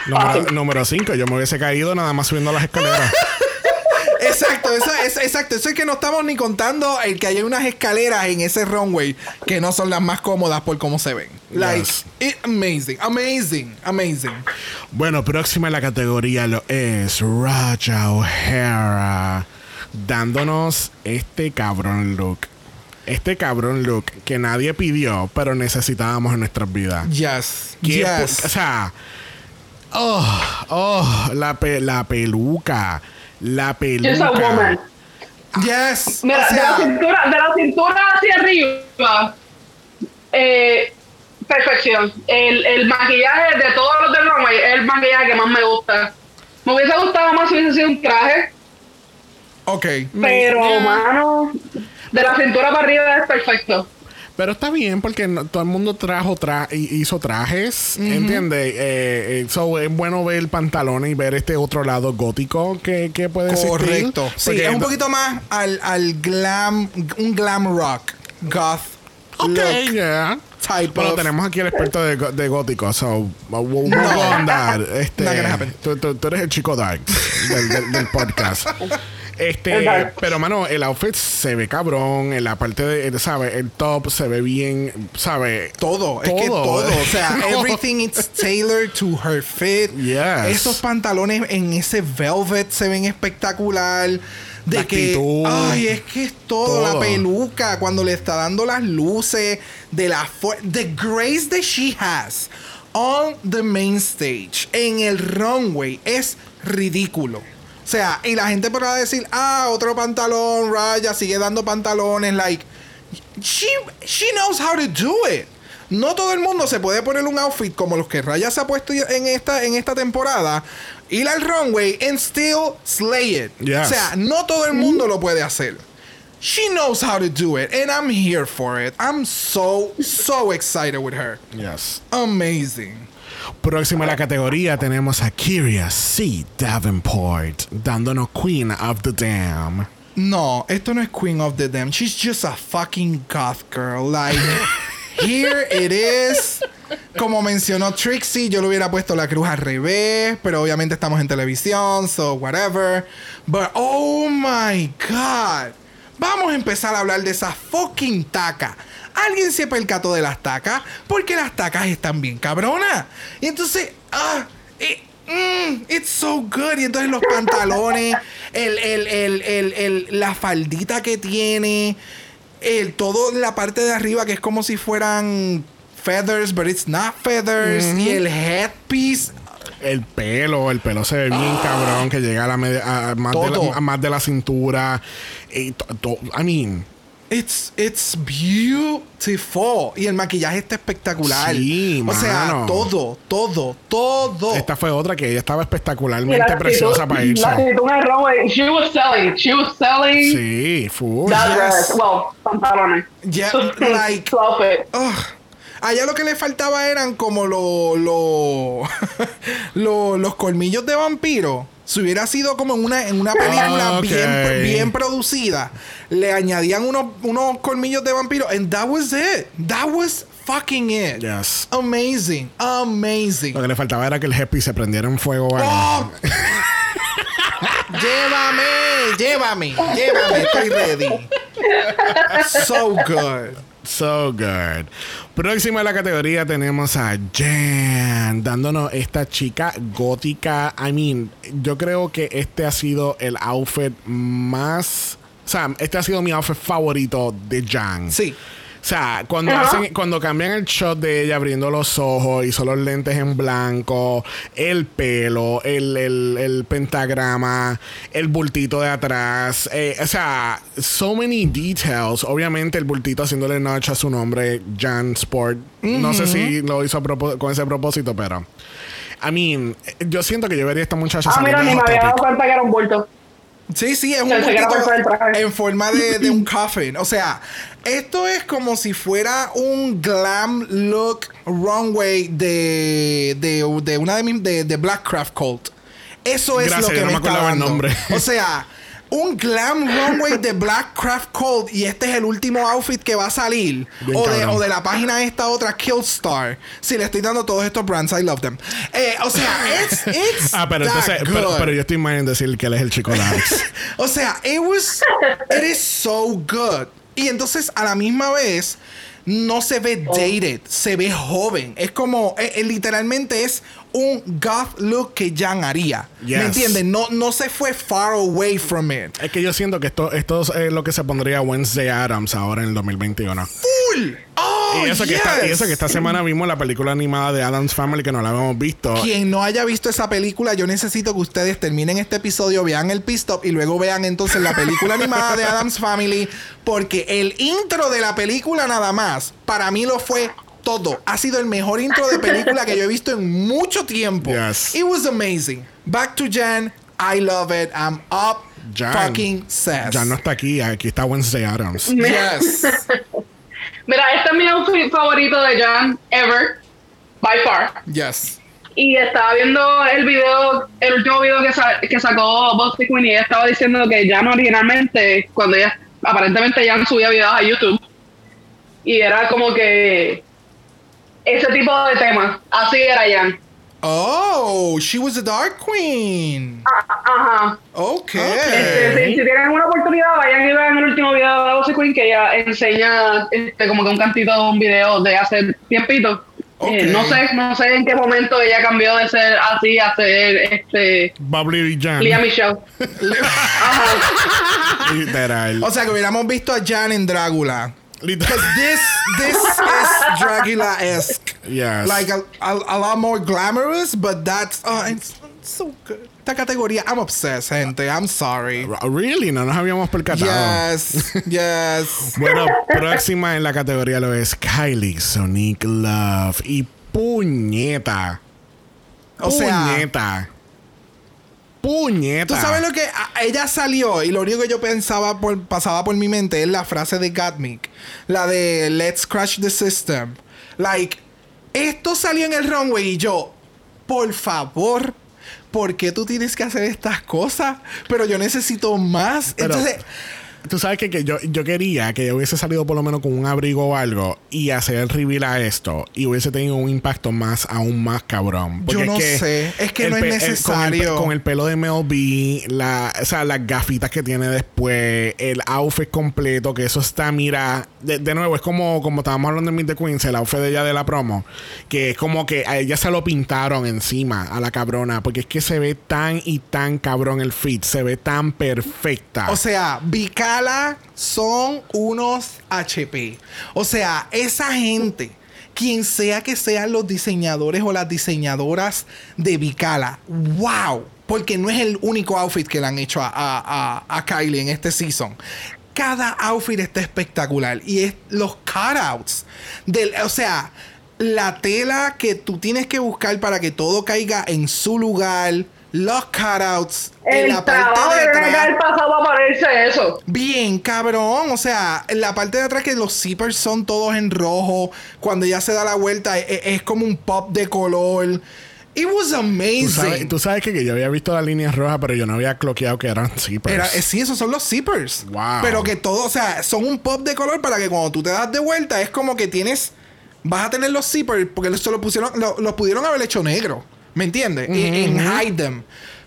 Número, número 5, yo me hubiese caído nada más subiendo las escaleras. Exacto, eso es, exacto. Eso es que no estamos ni contando el que hay unas escaleras en ese runway que no son las más cómodas por cómo se ven. Like, Yes. it- amazing, amazing, amazing. Bueno, próxima en la categoría lo es Raja O'Hara, dándonos este cabrón look. Este cabrón look que nadie pidió, pero necesitábamos en nuestras vidas. Yes, ¿Qué yes. O sea, oh, oh, la, pe- la peluca, la peluca. woman. yes. Mira, o de, la cintura, de la cintura hacia arriba, eh, perfección. El, el maquillaje de todos los del runway es el maquillaje que más me gusta. Me hubiese gustado más si hubiese sido un traje, ok. pero, mano, de la cintura para arriba es perfecto. Pero está bien porque no- todo el mundo trajo tra y- hizo trajes, ¿entiendes? Eh, eh, so, es bueno ver pantalones y ver este otro lado gótico que, que puede existir. Correcto. Sí, Porque es un no- poquito más al, al glam, un glam rock, goth. Ok, look yeah. type Bueno, of- tenemos aquí el experto de, de gótico, so we'll, go on that. Este, tú, tú- tú eres el chico dark del, del- del podcast. Este, pero mano, el outfit se ve cabrón, en la parte de, ¿sabes? El top se ve bien, ¿sabes? Todo, es que Todo. todo. O sea, No. everything is tailored to her fit. Yes. Esos pantalones en ese velvet se ven espectacular. De La que, actitud. ay, es que es todo, Todo. la peluca, cuando le está dando las luces, de la the grace that she has on the main stage, en el runway, es ridículo. O sea, y la gente podrá decir, ah, otro pantalón, Raya, sigue dando pantalones, like, she, she knows how to do it. No todo el mundo se puede poner un outfit como los que Raya se ha puesto en esta, en esta temporada, ir al runway and still slay it. Yes. O sea, no todo el mundo lo puede hacer. She knows how to do it, and I'm here for it. I'm so, so excited with her. Yes. Amazing. Próxima a la categoría tenemos a Kyria C. Davenport, dándonos Queen of the Dam. No, esto no es Queen of the Dam. She's just a fucking goth girl. Like, here it is. Como mencionó Trixie, yo le hubiera puesto la cruz al revés, pero obviamente estamos en televisión, so whatever. But oh my god. Vamos a empezar a hablar de esa fucking taca. ¿Alguien se percató de las tacas? Porque las tacas están bien cabronas. Y entonces, ah, eh, mm, it's so good. Y entonces los pantalones, el, el, el, el, el- la faldita que tiene, el, todo la parte de arriba que es como si fueran feathers, but it's not feathers. Y el headpiece. El pelo, el pelo se ve bien cabrón, que llega a, la media- a más, de la, a más de la cintura. Y to- to- I mean, It's, it's beautiful. Y el maquillaje está espectacular. Sí, o sea, mano. todo, todo, todo. esta fue otra que ella estaba espectacularmente la actitud- preciosa para irse. La actitud en el runway, she was selling, she was selling Sí, full. that Yes. dress. Well, pantalones. Yeah, like-. Ugh. Allá lo que le faltaba eran como lo- lo- lo- los colmillos de vampiro. Si hubiera sido como en una, en una película Ok. bien, bien producida, le añadían unos, unos colmillos de vampiro. And that was it. That was fucking it. Yes. Amazing. Amazing. Lo que le faltaba era que el happy se prendiera en fuego. ¡Oh! llévame, llévame, llévame, estoy ready. So good. So good. Próxima a la categoría tenemos a Jan, dándonos esta chica gótica. I mean, yo creo que este ha sido el outfit más. Sea, este ha sido mi outfit favorito de Jan. Sí. O sea, cuando, Ajá. hacen, cuando cambian el shot de ella abriendo los ojos, hizo los lentes en blanco, el pelo, el, el- el pentagrama, el bultito de atrás. eh, o sea, so many details. Obviamente, el bultito haciéndole notch a su nombre, Jan Sport. No sé si lo hizo a con ese propósito, pero. I mean, yo siento que yo vería a esta muchacha Ah, mira, ni me había dado cuenta que era un bulto. Sí, sí, es un en forma de, de un coffin. O sea, esto es como si fuera un glam look runway de, de, de una de mis de, de Blackcraft Cult. Eso es Gracias, lo que no me me está el nombre. O sea, un glam runway de Blackcraft Cult y este es el último outfit que va a salir. O de, o de la página esta otra Killstar. Si le estoy dando todos estos brands, I love them. Eh, o sea, it's, it's Ah, pero that entonces, pero, good. pero yo estoy mal en decir que él es el chico Dax. O sea, it was. It is so good. Y entonces, a la misma vez, no se ve dated, se ve joven. Es como, eh, eh, literalmente es un goth look que Jan haría. Yes. ¿Me entiendes? No, no se fue far away from it. Es que yo siento que esto, esto es lo que se pondría Wednesday Adams ahora en el 2021. ¡Full! ¡Oh, y, eso que esta, y yes! eso que esta semana vimos la película animada de Adams Family que no la habíamos visto. Quien no haya visto esa película, yo necesito que ustedes terminen este episodio, vean el pit stop y luego vean entonces la película animada de Adams Family, porque el intro de la película nada más, para mí lo fue todo. Ha sido el mejor intro de película que yo he visto en mucho tiempo. Yes. It was amazing. Back to Jan, I love it. I'm up Jan. fucking sass. Ya no está aquí, aquí está Wednesday Adams. Yes. Mira, este es mi outfit favorito de Jan ever, by far. yes. Y estaba viendo el video, el último video que, sa- que sacó Bossy Queen y ella estaba diciendo que Jan originalmente, cuando ella, aparentemente Jan subía videos a YouTube, y era como que ese tipo de temas. Así era Jan. Oh, she was a Dark Queen. Ah, Ajá. Okay. Este, si, si tienen una oportunidad, vayan y vean el último video de Bossy Queen que ella enseña este, como que un cantito de un video de hace tiempito. Eh, Ok. no sé, no sé en qué momento ella cambió de ser así a ser este Bubbly Jan. Lea Michelle. Ajá. Literal. O sea, que hubiéramos visto a Jan en Drácula. Literal. This, this is Dracula-esque. Yes. Like a, a, a lot more glamorous, but that's oh, it's so good. Esta categoría, I'm obsessed, gente. I'm sorry. Really, no nos habíamos percatado. Yes, yes. Bueno, próxima en la categoría lo es Kylie Sonic Love. Y puñeta. O sea, puñeta. Tú sabes lo que a- ella salió y lo único que yo pensaba por, pasaba por mi mente es la frase de Gatmic, la de Let's crash the system. Like, esto salió en el runway y yo, por favor, ¿por qué tú tienes que hacer estas cosas? Pero yo necesito más. Pero- Entonces, Tú sabes que, que yo, yo quería que ella hubiese salido por lo menos con un abrigo o algo y hacer el reveal a esto y hubiese tenido un impacto más, aún más cabrón. Yo es no que sé, es que no es pe- el- con el pe- necesario. Con el, pelo de Mel B, la, o sea, las gafitas que tiene después, el outfit completo, que eso está, mira, de, de nuevo, es como, como estábamos hablando en Meet the Queens, el outfit de ella de la promo, que es como que a ella se lo pintaron encima a la cabrona, porque es que se ve tan y tan cabrón el fit, se ve tan perfecta. O sea, Son unos HP. O sea, esa gente, quien sea que sean los diseñadores o las diseñadoras de Vicala, wow. Porque no es el único outfit que le han hecho a Kylie en este season. Cada outfit está espectacular. Y es los cutouts. Del, o sea, la tela que tú tienes que buscar para que todo caiga en su lugar. Los cutouts. en El la parte de atrás. haber pasado a ponerse eso. Bien, cabrón. O sea, en la parte de atrás que los zippers son todos en rojo. Cuando ya se da la vuelta, e- e- es, como un pop de color. It was amazing. Tú sabes, tú sabes que, que yo había visto las líneas rojas, pero yo no había cloqueado que eran zippers. Era, eh, sí, esos son los zippers. Wow. Pero que todo, o sea, son un pop de color para que cuando tú te das de vuelta es como que tienes. Vas a tener los zippers porque eso lo pusieron, lo- los pudieron haber hecho negro. ¿Me entiendes? En- en hide them.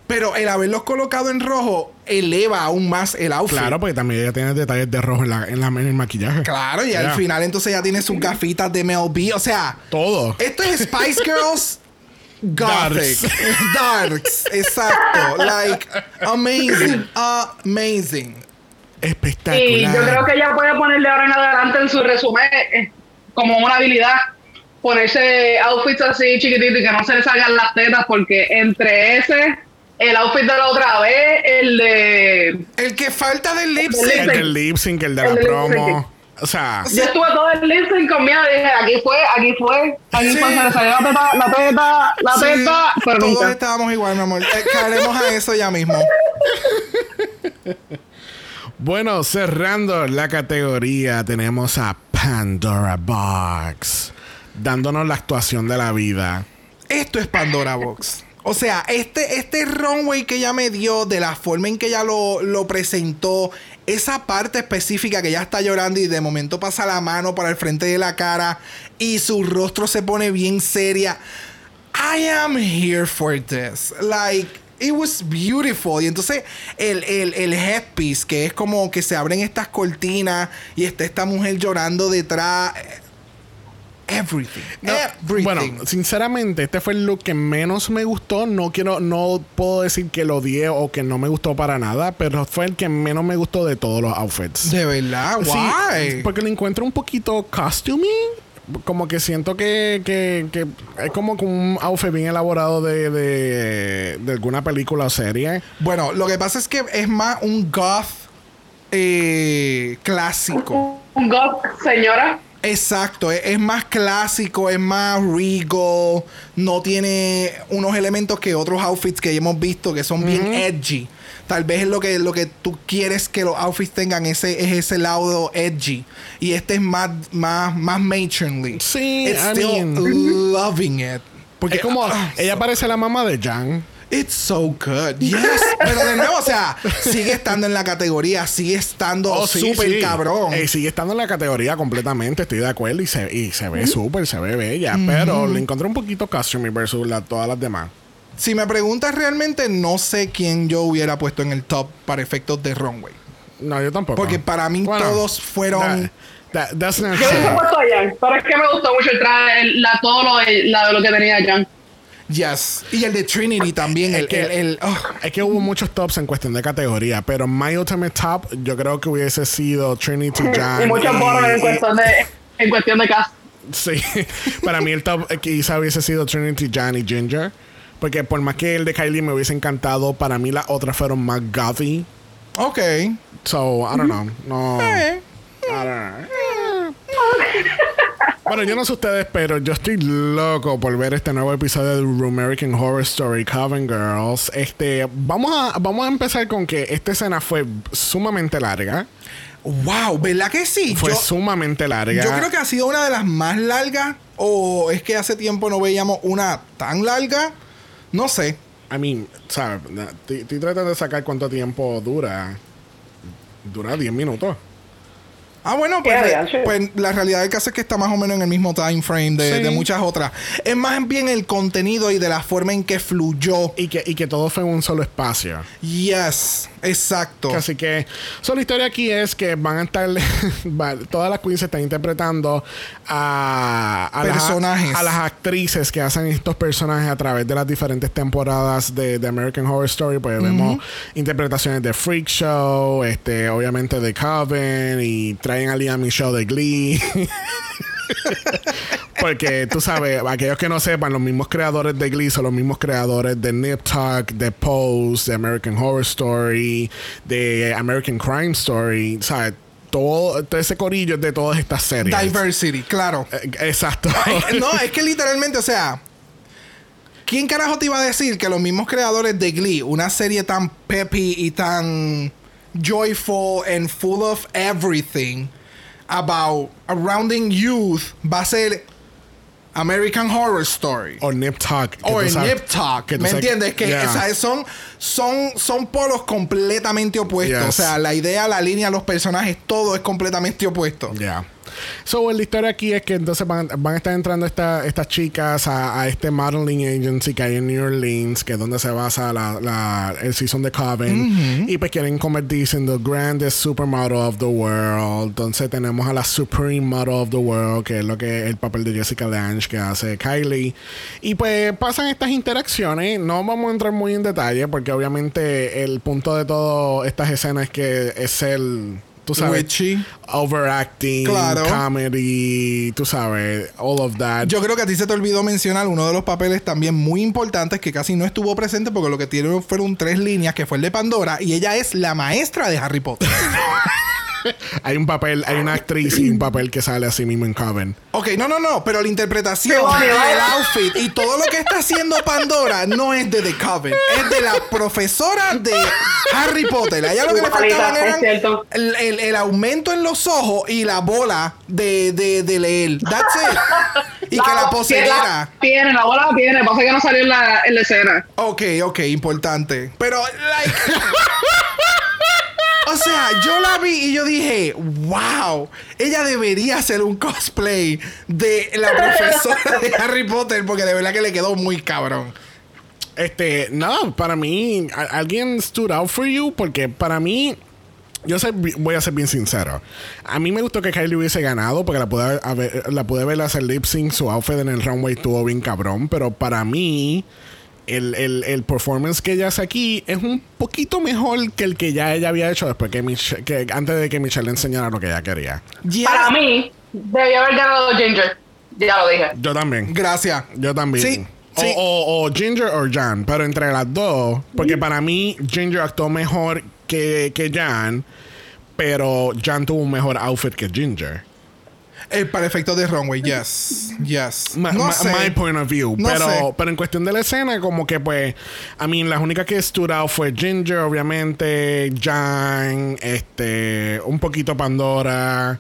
Pero el haberlos colocado en rojo eleva aún más el outfit. Claro, porque también ella tiene detalles de rojo en, la, en, la- en el maquillaje. Claro, y al final entonces ya tiene sus gafitas de Mel B. O sea, Todo. esto es Spice Girls Gothic. Darks. Exacto. Like, amazing. Amazing. Espectacular. Y yo creo que ella puede ponerle ahora en adelante en su resumen eh, como una habilidad ponerse outfits así chiquititos y que no se le salgan las tetas porque entre ese, el outfit de la otra vez, el de... El que falta del lip sync. El del lip sync, el de El la promo. O sea, Yo estuve todo el lip sync con miedo y dije, aquí fue, aquí fue, aquí Sí. fue, se le salió la teta, la teta, la Sí, teta, pero todos nunca. estábamos igual, mi amor. Eh, caeremos a eso ya mismo. bueno, cerrando la categoría, tenemos a Pandora Box. Dándonos la actuación de la vida. Esto es Pandora Box. O sea, este, este runway que ella me dio, de la forma en que ella lo, lo presentó, esa parte específica que ella está llorando y de momento pasa la mano para el frente de la cara y su rostro se pone bien seria. I am here for this. Like, it was beautiful. Y entonces, el, el, el headpiece, que es como que se abren estas cortinas y está esta mujer llorando detrás. Everything. No, everything. Bueno, sinceramente, este fue el look que menos me gustó. No quiero, no puedo decir que lo odié o que no me gustó para nada, pero fue el que menos me gustó de todos los outfits. De verdad, Sí, why? porque lo encuentro un poquito costuming. Como que siento que, que, que es como que un outfit bien elaborado de, de, de alguna película o serie. Bueno, lo que pasa es que es más un goth eh, clásico. Un god, señora. Exacto, es, es más clásico, es más regal, no tiene unos elementos que otros outfits que hemos visto que son bien edgy. Tal vez es lo que, lo que tú quieres que los outfits tengan, ese, es ese lado edgy. Y este es más, más, más matronly. Sí, It's I still mean- loving it. Porque es como, ah, ella so- parece la mamá de Jan. It's so good. Yes. Pero de nuevo, o sea, sigue estando en la categoría, sigue estando Oh, sí, súper sí. cabrón. Eh, sigue estando en la categoría completamente, estoy de acuerdo. Y se, y se ve súper, se ve bella. Pero le encontré un poquito costumey versus la- todas las demás. Si me preguntas realmente, no sé quién yo hubiera puesto en el top para efectos de runway. No, yo tampoco. Porque para mí Bueno, todos fueron. that- that- that's not Yo hubiese puesto a Jan, pero es que me gustó mucho el traje, el- la, todo lo, de- la, lo que tenía Jan. Yes. Y el de Trinity también. El, que- el, el- oh. Es que hubo muchos tops en cuestión de categoría, pero my ultimate top yo creo que hubiese sido Trinity Jan. y muchos bonos en cuestión de, en cuestión de cast. Sí, para mí el top quizá hubiese sido Trinity, Jan y Ginger. Porque por más que el de Kylie me hubiese encantado, para mí las otras fueron más gothy. Ok. So, I don't know. No. Eh. I don't know. Bueno, yo no sé ustedes, pero yo estoy loco por ver este nuevo episodio de American Horror Story Coven Girls. Este, vamos a, vamos a empezar con que esta escena fue sumamente larga. Wow, ¿verdad que sí? Fue yo, sumamente larga. yo creo que ha sido una de las más largas. O es que hace tiempo no veíamos una tan larga. No sé. I mean, ¿sabes? Estoy estoy tratando de sacar cuánto tiempo dura. Dura 10 minutos. Ah, bueno, pues, sí. pues la realidad del caso es que está más o menos en el mismo time frame de, Sí. de muchas otras. Es más bien el contenido y de la forma en que fluyó. Y que, y que todo fue en un solo espacio. Yes, exacto. Así que, so, la historia aquí es que van a estar, todas las queens están interpretando a, a Personajes. Las, a las actrices que hacen estos personajes a través de las diferentes temporadas de, de American Horror Story. Pues vemos interpretaciones de Freak Show, este, obviamente de Coven y traen a Liam y Show de Glee. Porque tú sabes, aquellos que no sepan, los mismos creadores de Glee son los mismos creadores de Nip Tuck, de Pose, de American Horror Story, de American Crime Story, ¿sabes? Todo, todo ese corillo es de todas estas series. Diversity, claro. Eh, Exacto. Ay, no, es que literalmente, o sea, ¿quién carajo te iba a decir que los mismos creadores de Glee, una serie tan peppy y tan joyful and full of everything about surrounding youth, va a ser American Horror Story? o Nip que O Nip Talk, ¿me entiendes? Que Yeah. o sea, son, son, son polos completamente opuestos. Yes. O sea, la idea, la línea, los personajes, todo es completamente opuesto. So, la historia aquí es que entonces van, van a estar entrando esta- estas chicas a, a este modeling agency que hay en New Orleans, que es donde se basa la, la- el season de Coven. Y pues quieren convertirse en the grandest supermodel of the world. Entonces tenemos a la Supreme Model of the World, que es lo que es el papel de Jessica Lange que hace Kylie. Y pues pasan estas interacciones. No vamos a entrar muy en detalle, porque obviamente el punto de todas estas escenas es que es el. Tú sabes, Witchy. overacting, Claro. comedy, tú sabes, all of that. Yo creo que a ti se te olvidó mencionar uno de los papeles también muy importantes que casi no estuvo presente porque lo que tiene fueron tres líneas, que fue el de Pandora, y ella es la maestra de Harry Potter. hay un papel, hay una actriz y un papel que sale así mismo en Coven. ok, no, no, no, pero la interpretación, el outfit y todo lo que está haciendo Pandora no es de The Coven, es de la profesora de Harry Potter. A ella lo que le faltaban eran el, el- el aumento en los ojos y la bola de, de, de leer. That's it. Y que la poseyera. Tiene, la bola la tiene, pasa que no salió en la, en la escena. Ok, ok, importante. Pero, like. O sea, yo la vi y yo dije, wow, ella debería hacer un cosplay de la profesora de Harry Potter porque de verdad que le quedó muy cabrón. Este, nada, para mí, ¿a- ¿alguien stood out for you? Porque para mí, yo voy a ser bien sincero. A mí me gustó que Kylie hubiese ganado porque la pude, haber- la pude ver hacer lip sync, su outfit en el runway estuvo bien cabrón, pero para mí... El, el, el performance que ella hace aquí es un poquito mejor que el que ya ella había hecho después que, Mich- que antes de que Michelle le enseñara lo que ella quería. Yeah. Para mí, debió haber ganado Ginger. Ya lo dije. Yo también. Gracias. Yo también. Sí, O, sí. o- o Ginger o Jan, pero entre las dos, porque para mí Ginger actuó mejor que, que Jan, pero Jan tuvo un mejor outfit que Ginger. Eh, para efectos de runway, yes. Yes. Ma- no ma- sé. My point of view. No pero, sé. pero en cuestión de la escena, como que pues, a mí las únicas que stood out fue Ginger, obviamente, Jan, este, un poquito Pandora.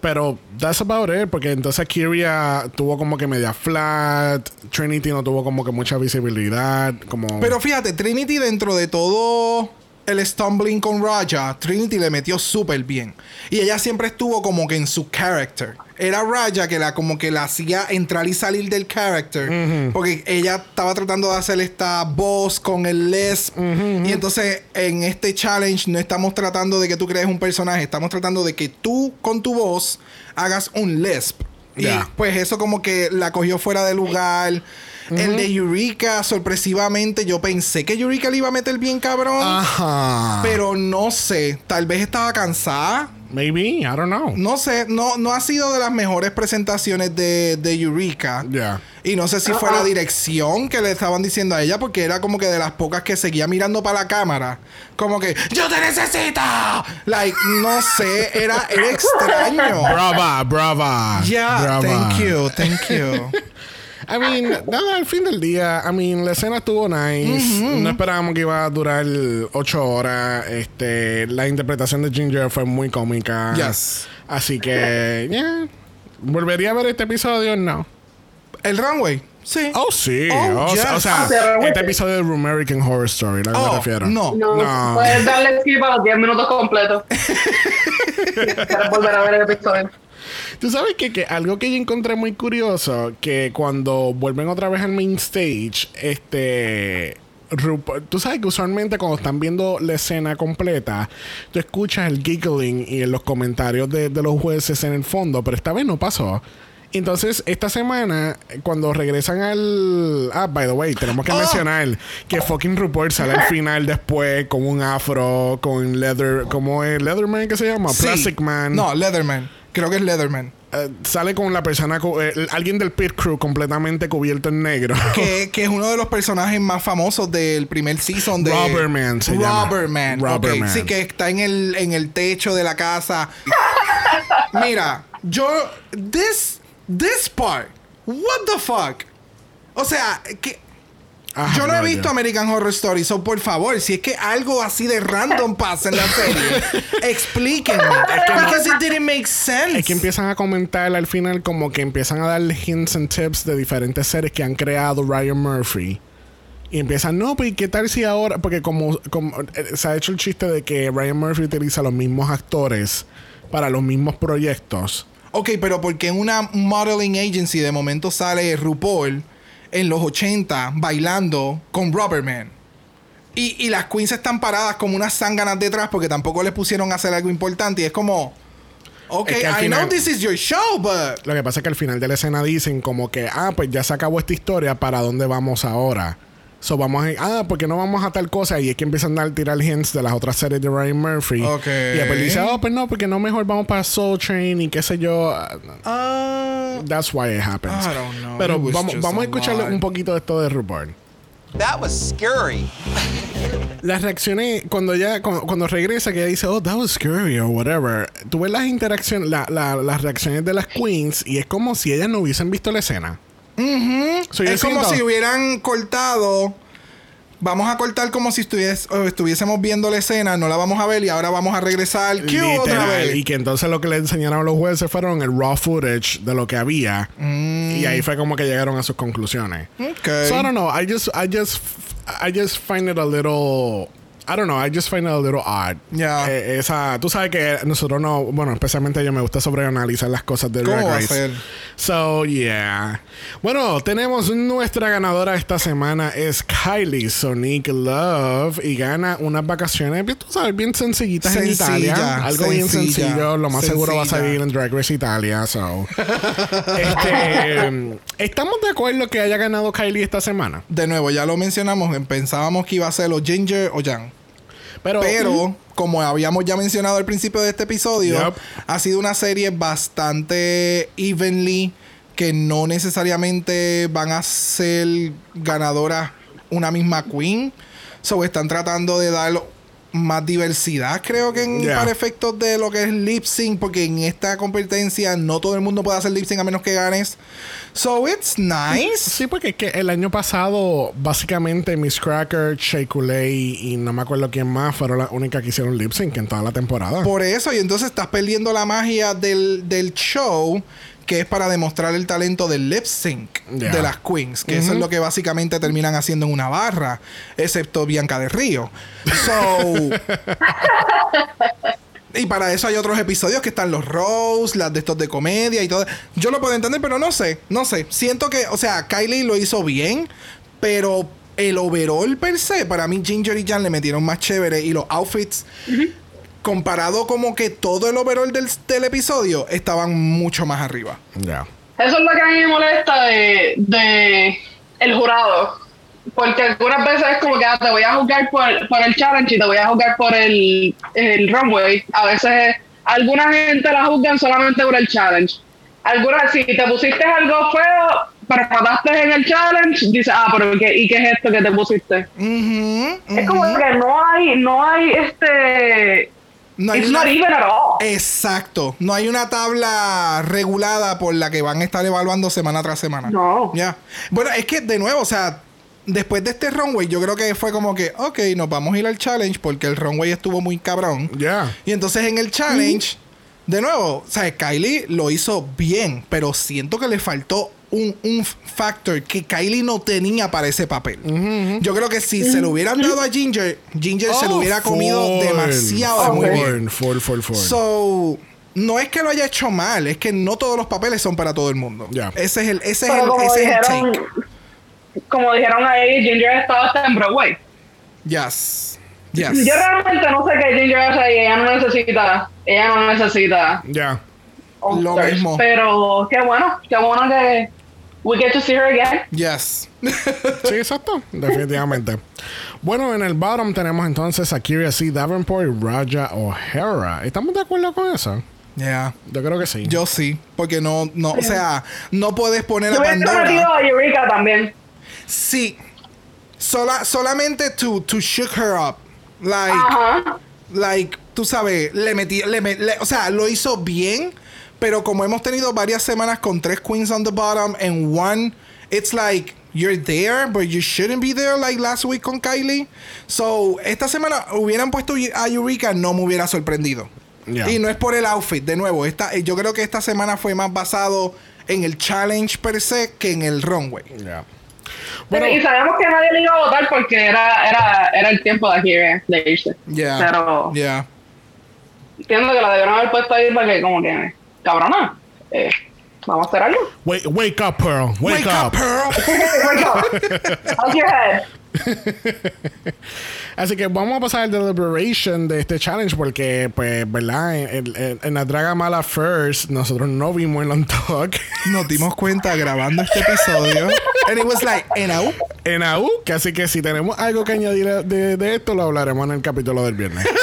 Pero that's about it, porque entonces Kyria tuvo como que media flat, Trinity no tuvo como que mucha visibilidad, como... Pero fíjate, Trinity dentro de todo el stumbling con Raja, Trinity le metió súper bien. Y ella siempre estuvo como que en su character. Era Raja que la como que la hacía entrar y salir del character. Porque ella estaba tratando de hacer esta voz con el lesp. Y entonces en este challenge no estamos tratando de que tú crees un personaje. Estamos tratando de que tú con tu voz hagas un lesp. Y pues eso como que la cogió fuera de lugar. El de Eureka, sorpresivamente, yo pensé que Eureka le iba a meter bien cabrón. Ajá. Pero no sé, tal vez estaba cansada. Maybe, I don't know. No sé, no, no ha sido de las mejores presentaciones de, de Eureka. Yeah. Y no sé si fue la dirección que le estaban diciendo a ella, porque era como que de las pocas que seguía mirando para la cámara. Como que, ¡Yo te necesito! Like, no sé, era, era extraño. Brava, brava. Yeah, brava. thank you, thank you. I mean, nada, al fin del día, I mean, la escena estuvo nice. No esperábamos que iba a durar ocho horas. Este, la interpretación de Ginger fue muy cómica. Yes. Así que, yeah. ¿Volvería a ver este episodio? No. El runway, sí. Oh, sí. Oh, o, yes. sea, o sea, Ah, este episodio de American Horror Story, lo que me Oh, refiero. no. No, No. puedes darle skip a los 10 minutos completos. Para volver a ver el episodio. Tú sabes que, que algo que yo encontré muy curioso, que cuando vuelven otra vez al main stage, este... Rupa- Tú sabes que usualmente cuando están viendo la escena completa, tú escuchas el giggling y los comentarios de, de los jueces en el fondo, pero esta vez no pasó. Entonces, esta semana, cuando regresan al. Ah, by the way, tenemos que Oh. mencionar que fucking RuPaul sale al final después con un afro, con leather. ¿Cómo es? ¿Leatherman que se llama? Sí. Plastic Man. No, Leatherman. Creo que es Leatherman. Eh, sale con la persona, eh, alguien del pit crew completamente cubierto en negro. que, que es uno de los personajes más famosos del primer season de Robberman se. Robberman. ok. Robberman. Sí, que está en el, en el techo de la casa. Mira, yo. This. This part. What the fuck? O sea, que. Ajá, yo no he visto. American Horror Story, so por favor, si es que algo así de random pasa en la serie, explíquenme. Because it didn't make sense. Es que empiezan a comentar al final como que empiezan a darle hints and tips de diferentes series que han creado Ryan Murphy. Y empiezan, no, pues ¿y ¿qué tal si ahora? Porque como, como, eh, se ha hecho el chiste de que Ryan Murphy utiliza los mismos actores para los mismos proyectos. Ok, pero porque en una modeling agency de momento sale RuPaul en los 80 bailando con Rubberman. Y, y las queens están paradas como unas zánganas detrás porque tampoco les pusieron a hacer algo importante. Y es como, ok, Es que al I final- know this is your show, but... Lo que pasa es que al final de la escena dicen como que, ah, pues ya se acabó esta historia, ¿para dónde vamos ahora? So vamos a, ah, porque no vamos a tal cosa y es que empiezan a tirar hints de las otras series de Ryan Murphy. Y después dice, oh, pues no, porque no mejor vamos para Soul Train y qué sé yo. Ah, That's why it happens. I don't know. Pero vamos, vamos a a escucharle lot. un poquito de esto de RuPaul. That was scary. Las reacciones, cuando ya, cuando, cuando regresa, que ella dice, oh, that was scary or whatever. Tú ves las interacciones, la- la- las reacciones de las queens y es como si ellas no hubiesen visto la escena. So, yo es como si hubieran cortado... Vamos a cortar como si estuvies- estuviésemos viendo la escena, no la vamos a ver y ahora vamos a regresar. Q otra vez. Y que entonces lo que le enseñaron a los jueces fueron el raw footage de lo que había. Y ahí fue como que llegaron a sus conclusiones. Ok. So I don't know. I just, I just, I just find it a little. I don't know. I just find it a little odd. Ya. Eh, esa, tú sabes que nosotros no, bueno, especialmente yo me gusta sobreanalizar las cosas de ¿Cómo Drag Race. So yeah. Bueno, tenemos nuestra ganadora esta semana es Kylie Sonic Love y gana unas vacaciones, tú sabes, bien sencillitas en Sencilla, Italia. Algo bien sencillo. Lo más seguro va a salir en Drag Race Italia. So. Este, ¿Estamos de acuerdo que haya ganado Kylie esta semana? De nuevo, ya lo mencionamos, pensábamos que iba a ser o Ginger o Jan. Pero, Pero, como habíamos ya mencionado al principio de este episodio, ha sido una serie bastante evenly que no necesariamente van a ser ganadoras una misma queen. So están tratando de dar más diversidad, creo que en, Yeah. para efectos de lo que es lip sync, porque en esta competencia no todo el mundo puede hacer lip sync a menos que ganes. So it's nice. Sí, porque es que el año pasado, básicamente, Miss Cracker, Shea y no me acuerdo quién más fueron las únicas que hicieron lip sync en toda la temporada. Por eso, y entonces estás perdiendo la magia del, del show, que es para demostrar el talento del lip sync Yeah. de las queens, que eso es lo que básicamente terminan haciendo en una barra, excepto Bianca de Río. So. Y para eso hay otros episodios que están los Rose, las de estos de comedia y todo. Yo lo puedo entender, pero no sé, no sé. Siento que, o sea, Kylie lo hizo bien, pero el overall per se, para mí Ginger y Jan le metieron más chévere y los outfits, comparado como que todo el overall del, del episodio, estaban mucho más arriba. Ya. Eso es lo que a mí me molesta de, de el jurado. Porque algunas veces es como que ah, te voy a juzgar por, por el challenge y te voy a juzgar por el, el runway. A veces alguna gente la juzgan solamente por el challenge. Algunas, si te pusiste algo feo, pero mataste en el challenge, dices, ah, pero ¿qué, ¿y qué es esto que te pusiste? Es como que no hay, no hay este... No hay It's una- not even at all. Exacto. No hay una tabla regulada por la que van a estar evaluando semana tras semana. No. Ya. Bueno, es que de nuevo, o sea, después de este runway, yo creo que fue como que, ok, nos vamos a ir al challenge porque el runway estuvo muy cabrón. Ya. Y entonces en el challenge, de nuevo, o sea, Kylie lo hizo bien, pero siento que le faltó un, un factor que Kylie no tenía para ese papel. Yo creo que si se lo hubieran dado a Ginger, Ginger se lo Oh, hubiera comido demasiado de muy bien. Full, full, full. So, no es que lo haya hecho mal, es que no todos los papeles son para todo el mundo. Ese es el, ese es el, como ese es el take. como dijeron ahí, Ginger estaba hasta en Broadway. Yes. Yes. Yo realmente no sé qué Ginger hace ahí. Ella no necesita. Ella no necesita. Ya. Lo mismo. Pero qué bueno. Qué bueno que we get to see her again. Yes. Sí, exacto. Definitivamente. Bueno, en el bottom tenemos entonces a Kyria C. Davenport y Raja O'Hara. ¿Estamos de acuerdo con eso? yeah. Yo creo que sí. Yo sí, porque no, no, o sea, no puedes poner a Pandora. a Eureka también. Sí. Sola, solamente to, to shook her up. Like, Ajá. like, tú sabes, le metí, le, me- le- o sea, lo hizo bien, pero como hemos tenido varias semanas con tres queens on the bottom and one, it's like you're there, but you shouldn't be there like last week con Kylie. So, esta semana hubieran puesto a Eureka, no me hubiera sorprendido. Y no es por el outfit, de nuevo, esta, yo creo que esta semana fue más basado en el challenge per se que en el runway. Pero- Bueno, y sabemos que nadie le iba a votar porque era, era, era el tiempo de aquí eh, de irse. Yeah. Pero Yeah. entiendo que la debieron haber puesto ahí para que, como que, cabrona, eh, vamos a hacer algo. wake, wake up, Pearl. Wake, up. Pearl. Wake up. How's your head? Así que vamos a pasar al deliberation de este challenge porque, pues, ¿verdad? En, en- en la Draga Mala First, nosotros no vimos el on talk. Nos dimos cuenta grabando este episodio. And it was like, you know, en AU. Que así que si tenemos algo que añadir de, de esto, lo hablaremos en el capítulo del viernes.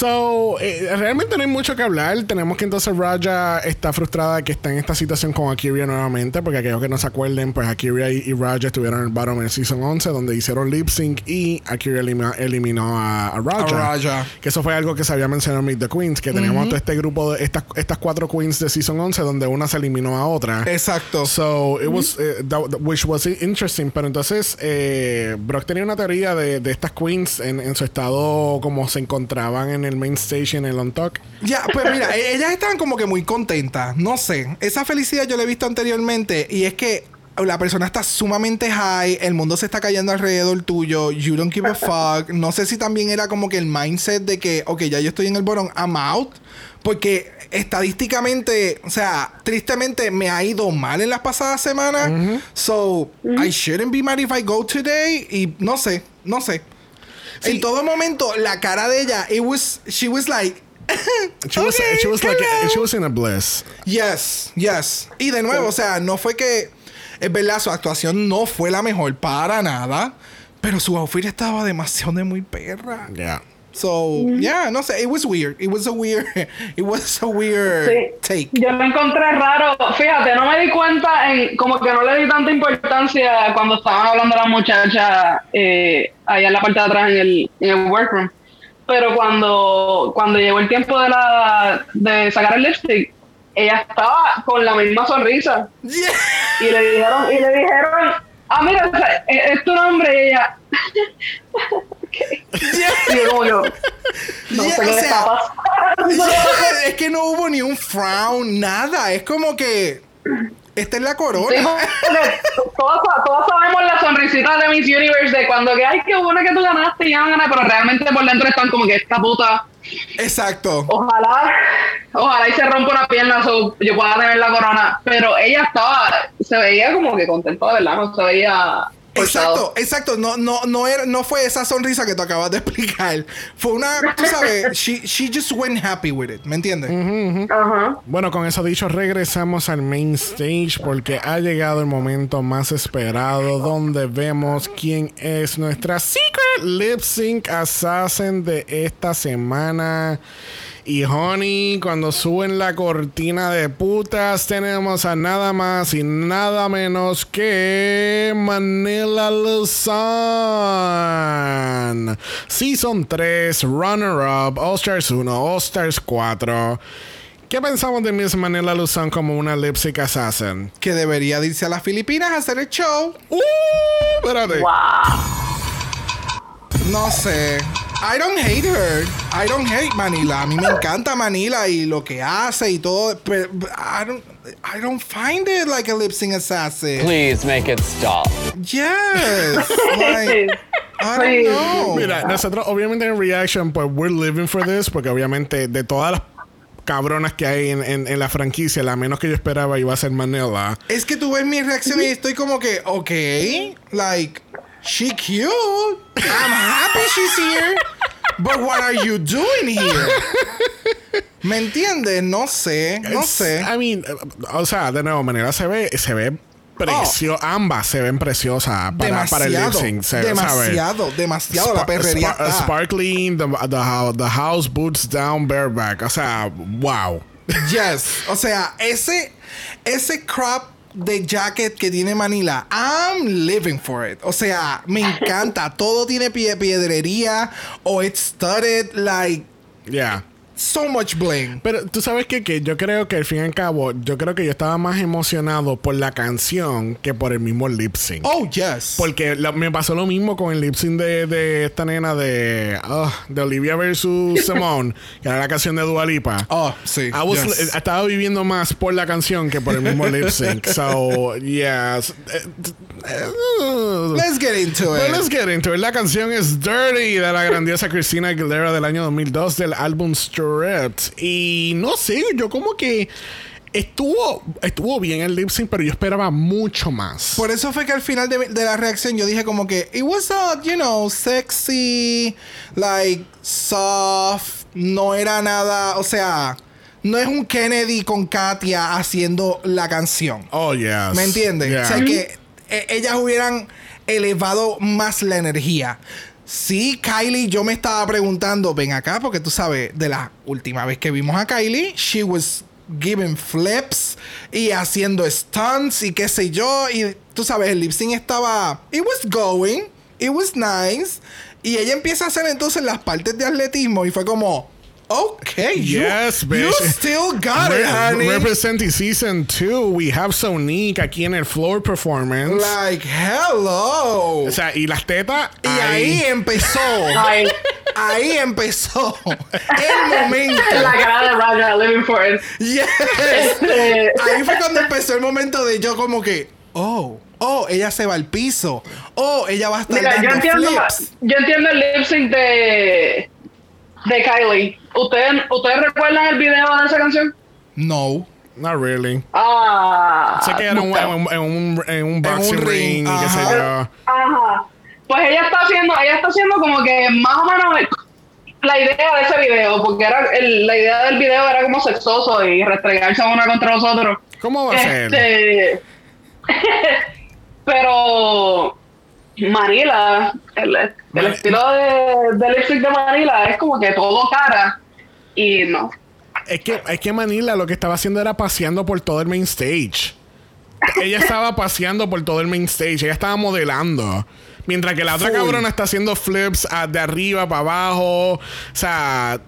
So, eh, realmente no hay mucho que hablar. Tenemos que entonces Raja está frustrada que está en esta situación con Akiria nuevamente, porque aquellos que no se acuerden, pues Akiria y, y Raja estuvieron en el bottom en Season 11, donde hicieron lip sync y Akiria elima- eliminó a, a Raja. A Raja. Que eso fue algo que se había mencionado en Meet the Queens, que teníamos todo este grupo de estas, estas cuatro queens de Season 11, donde una se eliminó a otra. exacto. So, it was, eh, that- that- which was interesting. Pero entonces, eh, Brock tenía una teoría de, de estas queens en, en su estado, como se encontraban en el main stage, en el on talk. Ya, pues mira, e- ellas estaban como que muy contentas. No sé. Esa felicidad yo la he visto anteriormente. Y es que la persona está sumamente high. El mundo se está cayendo alrededor tuyo. You don't give a fuck. No sé si también era como que el mindset de que, ok, ya yo estoy en el bottom, I'm out. Porque estadísticamente, o sea, tristemente me ha ido mal en las pasadas semanas. So, I shouldn't be mad if I go today. Y no sé, no sé. Sí. En todo momento, la cara de ella, it was, she was like, She was, Okay, she was like, hello. she was in a bliss. Yes, yes. Y de nuevo, o sea, no fue que. Es verdad, su actuación no fue la mejor para nada. Pero su outfit estaba demasiado de muy perra. Yeah. So, yeah, no sé. It was weird. It was a weird. It was a weird Sí. take. Yo lo encontré raro. Fíjate, no me di cuenta, en, como que no le di tanta importancia cuando estaban hablando las muchachas eh, allá en la parte de atrás en el, en el workroom. pero cuando, cuando llegó el tiempo de la de sacar el lipstick, ella estaba con la misma sonrisa. Yeah. Y le dijeron, y le dijeron, ah, mira, o sea, es, es tu nombre, y ella. Y yo como yo, no Yeah, sé o qué sea, está pasando. Yeah, es que no hubo ni un frown, nada. Es como que esta es la corona. todos, todos sabemos la sonrisita de Miss Universe de cuando que, ay, qué bueno que tú ganaste y ya pero realmente por dentro están como que esta puta, Exacto. ojalá, ojalá y se rompa una pierna, so yo pueda tener la corona, pero ella estaba, se veía como que contenta, verdad, no se veía. Exacto, exacto. No, no, no, era, no fue esa sonrisa que tú acabas de explicar. Fue una, tú sabes, she, she just went happy with it. ¿Me entiendes? Ajá. Bueno, con eso dicho, regresamos al main stage porque ha llegado el momento más esperado donde vemos quién es nuestra Secret Lip Sync Assassin de esta semana. Y honey, cuando suben la cortina de putas, tenemos a nada más y nada menos que Manila Luzon. Season 3, Runner Up, All Stars 1, All Stars 4. ¿Qué pensamos de Miss Manila Luzon como una lip sync assassin? Que debería de irse a las Filipinas a hacer el show. ¡Uh! Espérate. No sé. I don't hate her. I don't hate Manila. A mí me encanta Manila y lo que hace y todo. Pero I don't, I don't find it like a lip sync assassin. Please make it stop. Yes. Like, I don't know. Mira, nosotros obviamente en Reaction, pues we're living for this, porque obviamente de todas las cabronas que hay en, en- en la franquicia, la menos que yo esperaba iba a ser Manila. Es que tú ves mi reacción y estoy como que, ok, like, she cute. I'm happy she's here. But what are you doing here? ¿Me entiendes? No sé, no It's- sé. I mean, o sea, de nuevo, Manila se ve, se ve precio, ambas se ven preciosas para, para el lip sync. se- ¿sabes? demasiado, demasiado. la perrería spa- está. Sparkling, the, the, the house boots down bareback. O sea, wow. Yes. O sea, ese, ese crop de jacket que tiene Manila, I'm living for it. O sea, me encanta. Todo tiene pie piedrería o it's studded like Yeah. So much bling. Pero tú sabes que, que yo creo que al fin y al cabo, yo creo que yo estaba más emocionado por la canción que por el mismo lip sync. Oh, yes. Porque la- me pasó lo mismo con el lip sync de, de esta nena de, ah, de Olivia versus Simone, que era la canción de Dua Lipa. Oh, sí. I was- yes. eh, Estaba viviendo más por la canción que por el mismo lip sync. So, yes. Eh, eh, Let's get into Well, it. let's get into it. La canción es Dirty de la grandiosa Christina Aguilera del año 2002 del álbum Y no sé, yo como que estuvo, estuvo bien el lip sync, pero yo esperaba mucho más. Por eso fue que al final de, de la reacción yo dije como que it was not, you know, sexy, like soft, no era nada, o sea, no es un Kennedy con Katia haciendo la canción. oh, yes. ¿Me entiendes? Yeah. O sea que eh, ellas hubieran elevado más la energía. Sí, Kylie, yo me estaba preguntando, ven acá, porque tú sabes, de la última vez que vimos a Kylie, she was giving flips y haciendo stunts y qué sé yo. Y tú sabes, el lip sync estaba. It was going, it was nice. Y ella empieza a hacer entonces las partes de atletismo y fue como, okay, you, Yes, you bitch. still got it, honey. Representing season 2, we have Sonique aquí en el floor performance. Like, hello. o sea, y las tetas. y ahí empezó. Ay, ahí empezó el momento. la cara de Raja, living for it. Yes. Este, Ahí fue cuando empezó el momento de yo como que, oh, oh, ella se va al piso. Oh, ella va a estar Mira, yo entiendo, flips. yo entiendo el lip sync de, de Kylie. ¿Ustedes, ¿Ustedes recuerdan el video de esa canción? No. Not really. Ah. sé que era un- en, un, en un, en un boxing ring, ring, y qué sé ajá. yo. Ajá. Pues ella está haciendo, ella está haciendo como que más o menos la idea de ese video, porque era el- la idea del video era como sexoso y restregarse una contra los otros. ¿Cómo va a ser? Este, pero Manila, el, el Man- estilo de, de lip sync de Manila es como que todo cara y no. Es que, es que Manila lo que estaba haciendo era paseando por todo el main stage. ella estaba paseando por todo el main stage, ella estaba modelando. Mientras que la otra Full. cabrona está haciendo flips ah, de arriba para abajo. O sea,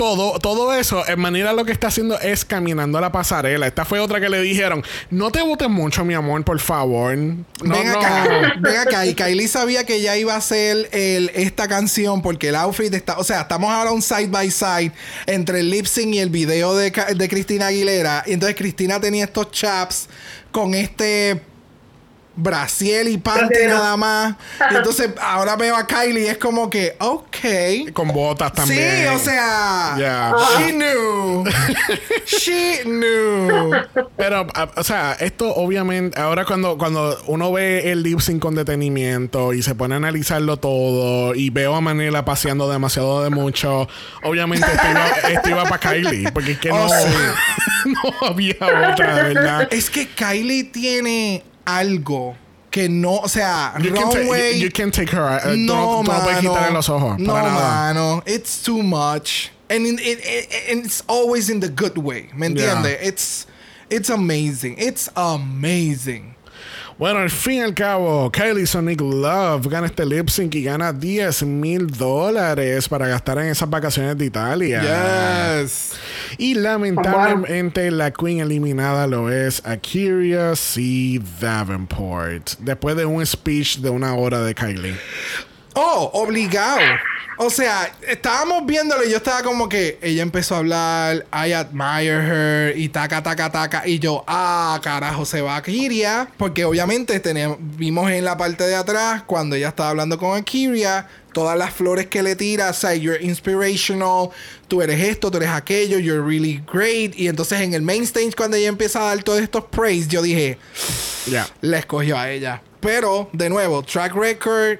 todo, todo eso, en manera lo que está haciendo es caminando a la pasarela. Esta fue otra que le dijeron: No te botes mucho, mi amor, por favor. No, ven no. acá, ven acá. Y Kylie sabía que ya iba a hacer el, esta canción porque el outfit está. O sea, estamos ahora un side by side entre el lip sync y el video de, de Cristina Aguilera. Y entonces Cristina tenía estos chaps con este. Brasiel y panty nada más. Y entonces ahora veo a Kylie y es como que, ok. Con botas también. Sí, o sea, she knew. she knew. Pero, o sea, esto obviamente, ahora cuando, cuando uno ve el lip sync con detenimiento y se pone a analizarlo todo y veo a Manila paseando demasiado de mucho, obviamente esto iba, esto iba para Kylie, porque es que Oh, no, sí. no había otra, de verdad. Es que Kylie tiene algo que no, o sea, You can, runway. you, you can take her. uh, tú no, no, no mano. quitarle los ojos. No, para nada. mano. It's too much. And, in, it, it- and it's always in the good way. ¿Me Yeah. It's, it's amazing. It's amazing. Bueno, al fin y al cabo, Kylie Sonic Love gana este lip sync y gana 10 mil dólares para gastar en esas vacaciones de Italia. Yes. Y lamentablemente la queen eliminada lo es Akiria C. Davenport. Después de un speech de una hora de Kylie. Oh, obligado. O sea, estábamos viéndolo y yo estaba como que ella empezó a hablar, I admire her y taca, taca, taca. Y yo, ah, carajo, se va a Akiria. Porque obviamente tenemos, vimos en la parte de atrás cuando ella estaba hablando con Akiria, todas las flores que le tira, o sea, you're inspirational, tú eres esto, tú eres aquello, you're really great. Y entonces en el main stage, cuando ella empieza a dar todos estos praise, yo dije, Ya. la escogió a ella. Pero, de nuevo, track record.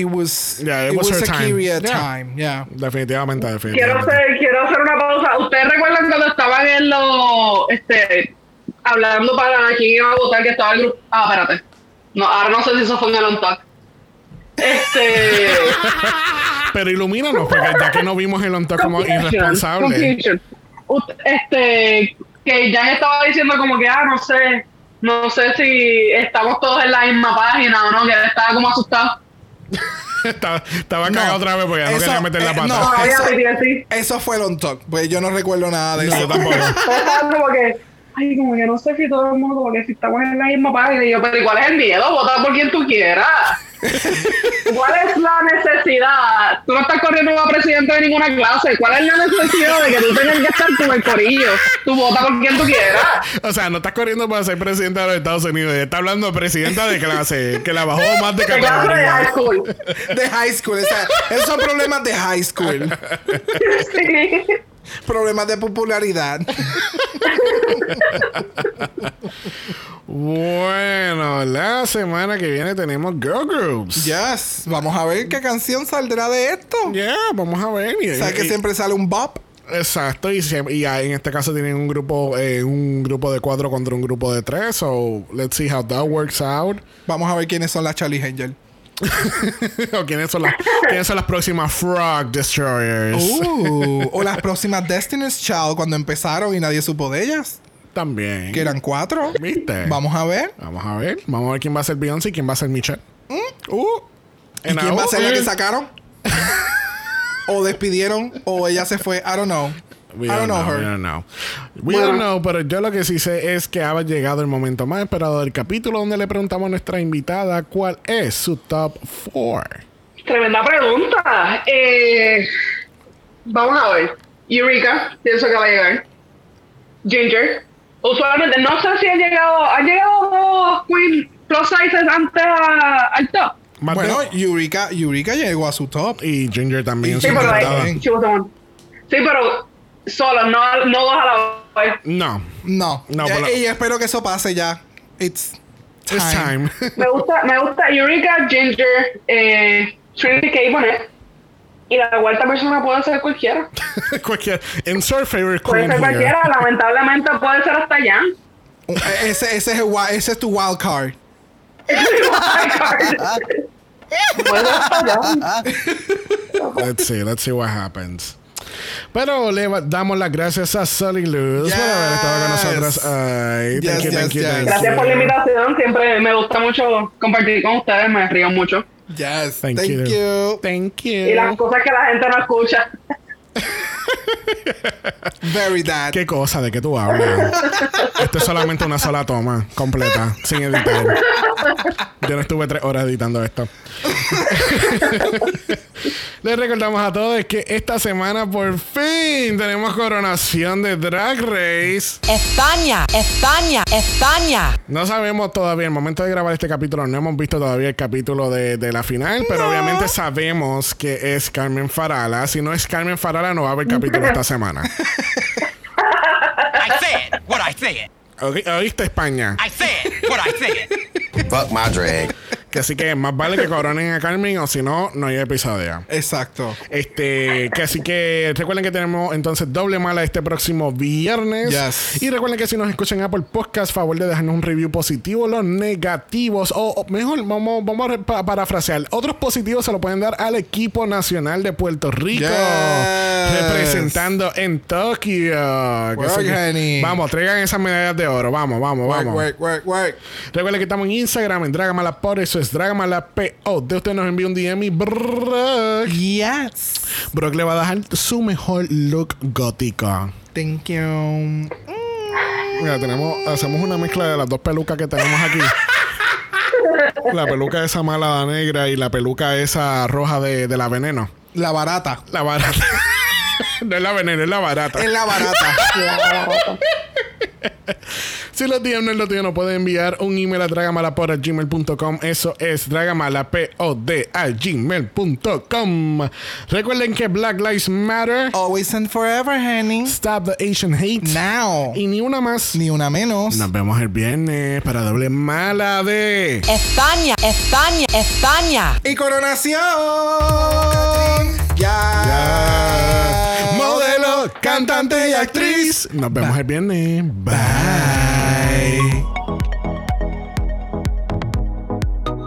It was, Yeah, it it was was her time. Akiria Yeah. time. Yeah. Definitivamente, Quiero definitivamente. hacer, quiero hacer una pausa. ¿Ustedes recuerdan cuando estaban en los. Este, hablando para quién iba a votar que estaba el grupo? Ah, espérate. No, ahora no sé si eso fue en el on talk. Este. Pero ilumínanos, porque ya que no vimos el on Talk como irresponsable. Confusion. Este, que Jan estaba diciendo como que, ah, no sé, no sé si estamos todos en la misma página o no, que él estaba como asustado. estaba estaba cagado otra vez porque ya no Eso, quería meter la eh, pata. no. Todavía eso-. Eso fue el on talk. Pues yo no recuerdo nada de No, eso. yo tampoco. Ay, como que no sé si todo el mundo, como que si estamos en la misma página. Y yo, pero ¿y cuál es el miedo? Vota por quien tú quieras. ¿Cuál es la necesidad? Tú no estás corriendo como presidente de ninguna clase. ¿Cuál es la necesidad de que tú tengas que estar con el corillo? Tú vota por quien tú quieras. O sea, no estás corriendo para ser presidenta de los Estados Unidos. Está hablando de presidenta de clase, que la bajó más de De clase de high categoría. school. De high school. O sea, esos son problemas de high school. Sí. Problemas de popularidad. Bueno, la semana que viene tenemos girl groups. Yes. Vamos a ver qué canción saldrá de esto. Yeah, vamos a ver. ¿Sabes que y- siempre sale un bop? Exacto, y, siempre- y en este caso tienen un grupo eh, un grupo de cuatro contra un grupo de tres. So, let's see how that works out. Vamos a ver quiénes son las Charlie Angel. o quiénes son, las, quiénes son las próximas Frog Destroyers. Uh, o las próximas Destiny's Child cuando empezaron y nadie supo de ellas. También. Que eran cuatro. ¿Viste? Vamos a ver. Vamos a ver. Vamos a ver quién va a ser Beyoncé y quién va a ser Michelle. Uh. ¿Y quién va a ser la que sacaron? O despidieron o ella se fue. I don't know. We I don't know We her. don't know. We don't know, pero yo lo que sí sé es que ha llegado el momento más esperado del capítulo donde le preguntamos a nuestra invitada cuál es su top 4. Tremenda pregunta. Eh, vamos a ver. Eureka, pienso que va a llegar. Ginger. Usualmente, no sé si han llegado, han llegado dos Queen plus sizes antes a- al top. Bueno, Eureka, Eureka llegó a su top. y Ginger también. Sí, pero. Sí, pero solo, no, no dos a la vez. No. No. No, Eh, pero- y espero que eso pase ya. It's time. It's time. Me gusta, me gusta Eureka, Ginger, eh, Trinity K. Bonnet. Y la cuarta persona puede ser cualquiera. Cualquier. Insert favorite Puede queen ser here. cualquiera, lamentablemente puede ser hasta allá. Uh, Ese, ese, es el wi- ese es tu wild card. puede ser. Let's see. Let's see what happens. Pero le damos las gracias a Solly Luz por haber estado con Yes. nosotros. Ay, Yes, thank you, yes, thank you, yes. thank you. Gracias por la invitación. Siempre me gusta mucho compartir con ustedes. Me río mucho. Yes. Thank, Thank, you. you. Thank Y las you. cosas que la gente no escucha. Very that. ¿Qué cosa? ¿De qué tú hablas? Esto es solamente una sola toma completa, sin editar. Yo no estuve tres horas editando esto. Les recordamos a todos que esta semana por fin tenemos coronación de Drag Race. España, España, España. No sabemos todavía, el momento de grabar este capítulo, no hemos visto todavía el capítulo de, de la final, pero obviamente sabemos que es Carmen Farala. Si no es Carmen Farala, no va a haber capítulo esta semana. I said what I said. ¿Oí- ¿Oíste España? I said what I said. Fuck my drag. Que así que más vale que coronen a Carmen o si no, no hay episodio. Exacto. Este, que así que recuerden que tenemos entonces doble mala este próximo viernes. Yes. Y recuerden que si nos escuchan Apple Podcast, favor de dejarnos un review positivo, los negativos, o, o mejor, vamos, vamos a pa- parafrasear. Otros positivos se lo pueden dar al equipo nacional de Puerto Rico. Yes. Representando en Tokio. Que vamos, traigan esas medallas de oro. Vamos, vamos, Work, vamos. work, work. Recuerden que estamos en Instagram, en Dragamala por eso es Dragamala PO. De usted nos envía un DM y Brock. Yes. Brock le va a dejar su mejor look gótico. Thank you. Mira, tenemos, hacemos una mezcla de las dos pelucas que tenemos aquí. La peluca esa mala negra y la peluca esa roja de, de la veneno. La barata. La barata. no es la veneno, es la barata. Es la barata. Si los DM no es lo tuyo, nos pueden enviar un email a dragamalapod.gmail.com. Eso es dragamalapod a gmail.com. Recuerden que Black Lives Matter. Always and forever, honey. Stop the Asian Hate. Now. Y ni una más. Ni una menos. Nos vemos el viernes para doble mala de. España, España, España. Y coronación. Ya. Ya. Modelo, cantante y actriz. Nos vemos el viernes. Bye.